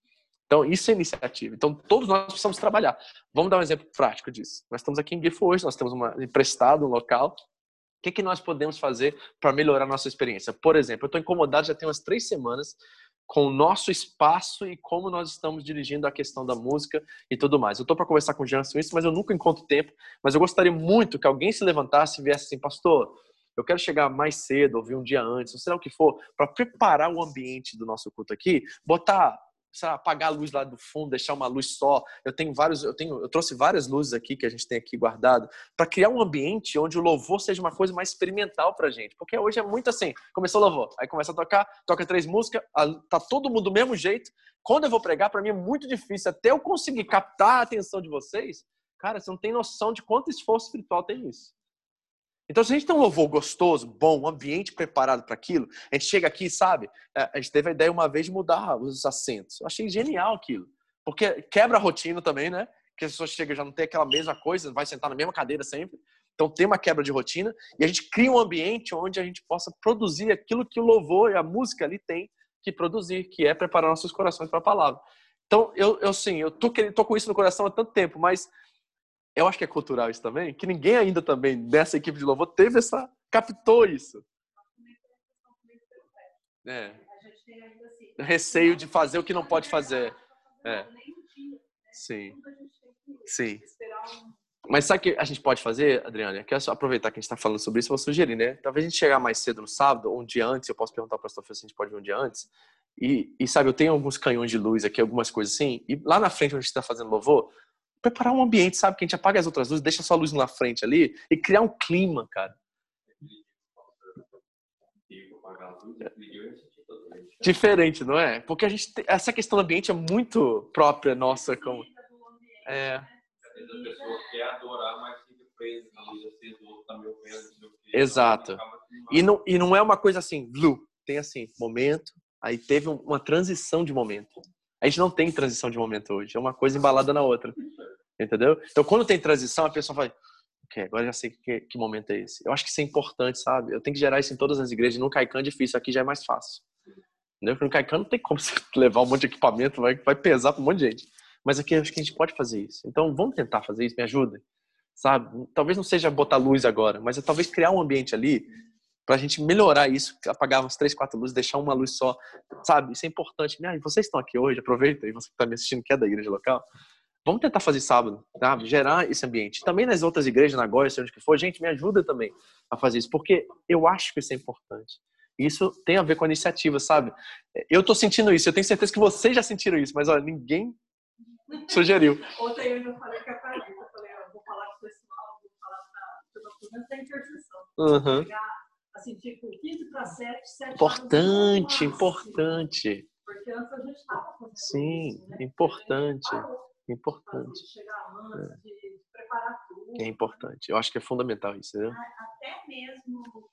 Então, isso é iniciativa. Então, todos nós precisamos trabalhar. Vamos dar um exemplo prático disso. Nós estamos aqui em GIF hoje, nós temos uma, emprestado um local. O que, que nós podemos fazer para melhorar a nossa experiência? Por exemplo, eu estou incomodado já tem umas três semanas com o nosso espaço e como nós estamos dirigindo a questão da música e tudo mais. Eu estou para conversar com o Jean isso, mas eu nunca encontro tempo. Mas eu gostaria muito que alguém se levantasse e viesse assim, pastor, eu quero chegar mais cedo, ouvir um dia antes, ou sei lá o que for, para preparar o ambiente do nosso culto aqui, botar sei lá, apagar a luz lá do fundo, deixar uma luz só. Eu tenho vários, eu tenho, eu trouxe várias luzes aqui que a gente tem aqui guardado para criar um ambiente onde o louvor seja uma coisa mais experimental pra gente, porque hoje é muito assim, começou o louvor, aí começa a tocar, toca três músicas, tá todo mundo do mesmo jeito. Quando eu vou pregar, para mim é muito difícil até eu conseguir captar a atenção de vocês. Cara, você não tem noção de quanto esforço espiritual tem nisso. Então, se a gente tem um louvor gostoso, bom, um ambiente preparado para aquilo, a gente chega aqui, sabe? É, a gente teve a ideia uma vez de mudar os assentos. Eu achei genial aquilo. Porque quebra a rotina também, né? Que a pessoa chega já não tem aquela mesma coisa, vai sentar na mesma cadeira sempre. Então tem uma quebra de rotina e a gente cria um ambiente onde a gente possa produzir aquilo que o louvor e a música ali tem que produzir, que é preparar nossos corações para a palavra. Então, eu, eu sim, eu tô, tô com isso no coração há tanto tempo, mas eu acho que é cultural isso também, que ninguém ainda também dessa equipe de louvor teve essa captou isso. É. Receio de fazer o que não pode fazer. É. Sim. Sim. Mas sabe o que a gente pode fazer, Adriana? Quero aproveitar que a gente está falando sobre isso, vou sugerir, né? Talvez a gente chegar mais cedo no sábado, ou um dia antes, eu posso perguntar para o pastor se a gente pode vir um dia antes. E, e, sabe, eu tenho alguns canhões de luz aqui, algumas coisas assim, e lá na frente onde a gente está fazendo louvor, preparar um ambiente, sabe? Que a gente apaga as outras luzes, deixa só a luz na frente ali e criar um clima, cara. Diferente, não é? Porque a gente tem, essa questão do ambiente é muito própria nossa, como é. Exato. E não e não é uma coisa assim. Tem assim, momento, aí teve uma transição de momento. A gente não tem transição de momento hoje, é uma coisa embalada na outra. Entendeu? Então, quando tem transição, a pessoa vai, ok, agora já sei que, que momento é esse. Eu acho que isso é importante, sabe? Eu tenho que gerar isso em todas as igrejas. No Caican é difícil, aqui já é mais fácil. Entendeu? Porque no Caican não tem como você *laughs* levar um monte de equipamento, vai, vai pesar para um monte de gente. Mas aqui acho que a gente pode fazer isso. Então, vamos tentar fazer isso, me ajuda. Sabe? Talvez não seja botar luz agora, mas é talvez criar um ambiente ali para a gente melhorar isso, apagar umas três, quatro luzes, deixar uma luz só, sabe? Isso é importante. Ah, vocês estão aqui hoje, aproveita, e você que está me assistindo, que é da igreja local, Vamos tentar fazer sábado, tá? Gerar esse ambiente. Também nas outras igrejas, na Goiás, onde que for, gente, me ajuda também a fazer isso, porque eu acho que isso é importante. Isso tem a ver com a iniciativa, sabe? Eu tô sentindo isso, eu tenho certeza que vocês já sentiram isso, mas olha, ninguém sugeriu. *laughs* Ontem eu já falei que a Thalita, eu falei, eu vou falar com o pessoal, vou falar da, da intercessão. Uhum. Assim, tipo, 15 para 7, 7 Importante, importante. Porque antes a gente estava fazendo Sim, isso, né? importante. Importante. É. é importante. Eu acho que é fundamental isso, né? Até mesmo os,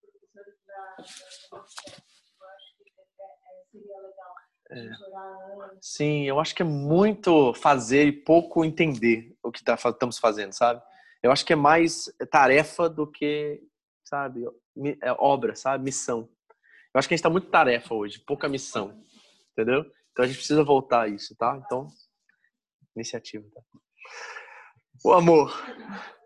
professores da, eu acho que é, seria legal. É. Sim, eu acho que é muito fazer e pouco entender o que tá, estamos fazendo, sabe? Eu acho que é mais tarefa do que, sabe, é obra, sabe? Missão. Eu acho que a gente está muito tarefa hoje, pouca missão, entendeu? Então a gente precisa voltar a isso, tá? Então Iniciativa. Tá? O amor.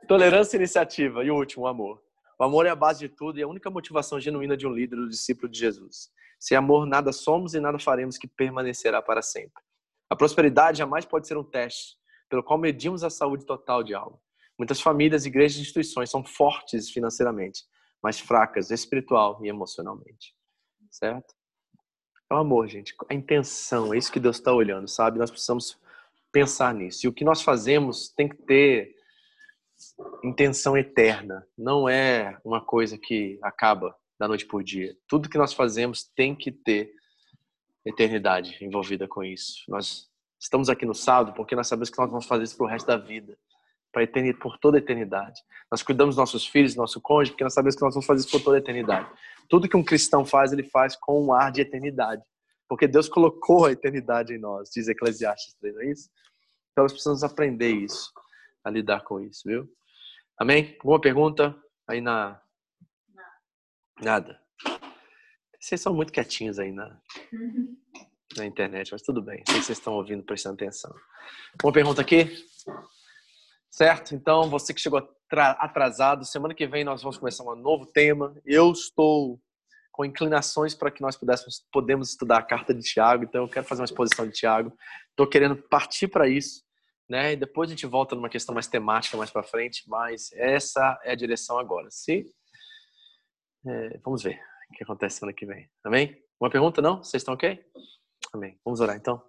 Tolerância e iniciativa. E o último, o amor. O amor é a base de tudo e a única motivação genuína de um líder, do discípulo de Jesus. Sem amor, nada somos e nada faremos que permanecerá para sempre. A prosperidade jamais pode ser um teste pelo qual medimos a saúde total de algo. Muitas famílias, igrejas e instituições são fortes financeiramente, mas fracas espiritual e emocionalmente. Certo? É o amor, gente. A intenção, é isso que Deus está olhando, sabe? Nós precisamos pensar nisso. E o que nós fazemos tem que ter intenção eterna. Não é uma coisa que acaba da noite por dia. Tudo que nós fazemos tem que ter eternidade envolvida com isso. Nós estamos aqui no sábado porque nós sabemos que nós vamos fazer isso para o resto da vida, para eternidade, por toda a eternidade. Nós cuidamos dos nossos filhos, do nosso cônjuge, porque nós sabemos que nós vamos fazer isso por toda a eternidade. Tudo que um cristão faz, ele faz com um ar de eternidade. Porque Deus colocou a eternidade em nós, diz Eclesiastes 3, não é isso? Então nós precisamos aprender isso, a lidar com isso, viu? Amém? Alguma pergunta? Aí na. Nada. Vocês são muito quietinhos aí na, na internet, mas tudo bem. Sei que vocês estão ouvindo, prestando atenção. Uma pergunta aqui? Certo? Então, você que chegou atrasado, semana que vem nós vamos começar um novo tema. Eu estou com inclinações para que nós pudéssemos podemos estudar a carta de Tiago, então eu quero fazer uma exposição de Tiago. Estou querendo partir para isso, né? E depois a gente volta numa questão mais temática mais para frente, mas essa é a direção agora. Se é, vamos ver o que acontece semana que vem. Amém? Uma pergunta, não? Vocês estão ok? Amém. Vamos orar então.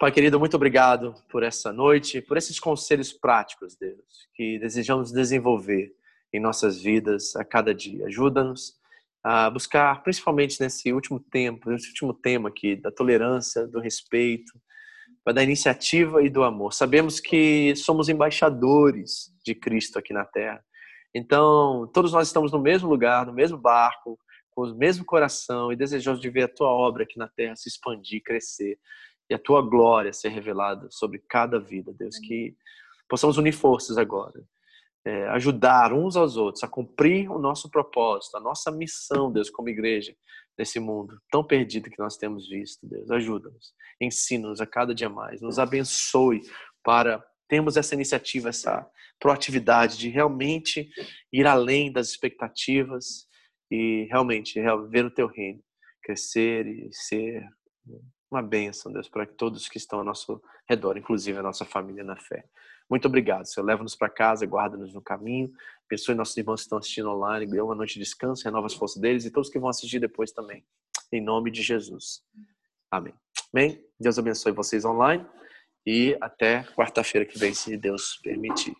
Pai querido, muito obrigado por essa noite, por esses conselhos práticos, Deus, que desejamos desenvolver em nossas vidas a cada dia. Ajuda-nos a buscar, principalmente nesse último tempo, nesse último tema aqui, da tolerância, do respeito, da iniciativa e do amor. Sabemos que somos embaixadores de Cristo aqui na Terra. Então, todos nós estamos no mesmo lugar, no mesmo barco, com o mesmo coração e desejosos de ver a tua obra aqui na terra se expandir, crescer e a tua glória ser revelada sobre cada vida, Deus. Que possamos unir forças agora, é, ajudar uns aos outros a cumprir o nosso propósito, a nossa missão, Deus, como igreja, nesse mundo tão perdido que nós temos visto, Deus. Ajuda-nos, ensina-nos a cada dia mais, nos abençoe para termos essa iniciativa, essa proatividade de realmente ir além das expectativas e realmente ver o teu reino crescer e ser uma bênção, Deus, para todos que estão ao nosso redor, inclusive a nossa família na fé. Muito obrigado, Senhor. Leva-nos para casa, guarda-nos no caminho. Abençoe nossos irmãos que estão assistindo online, dê uma noite de descanso, renova as forças deles e todos que vão assistir depois também. Em nome de Jesus. Amém. Amém. Deus abençoe vocês online e até quarta-feira que vem, se Deus permitir.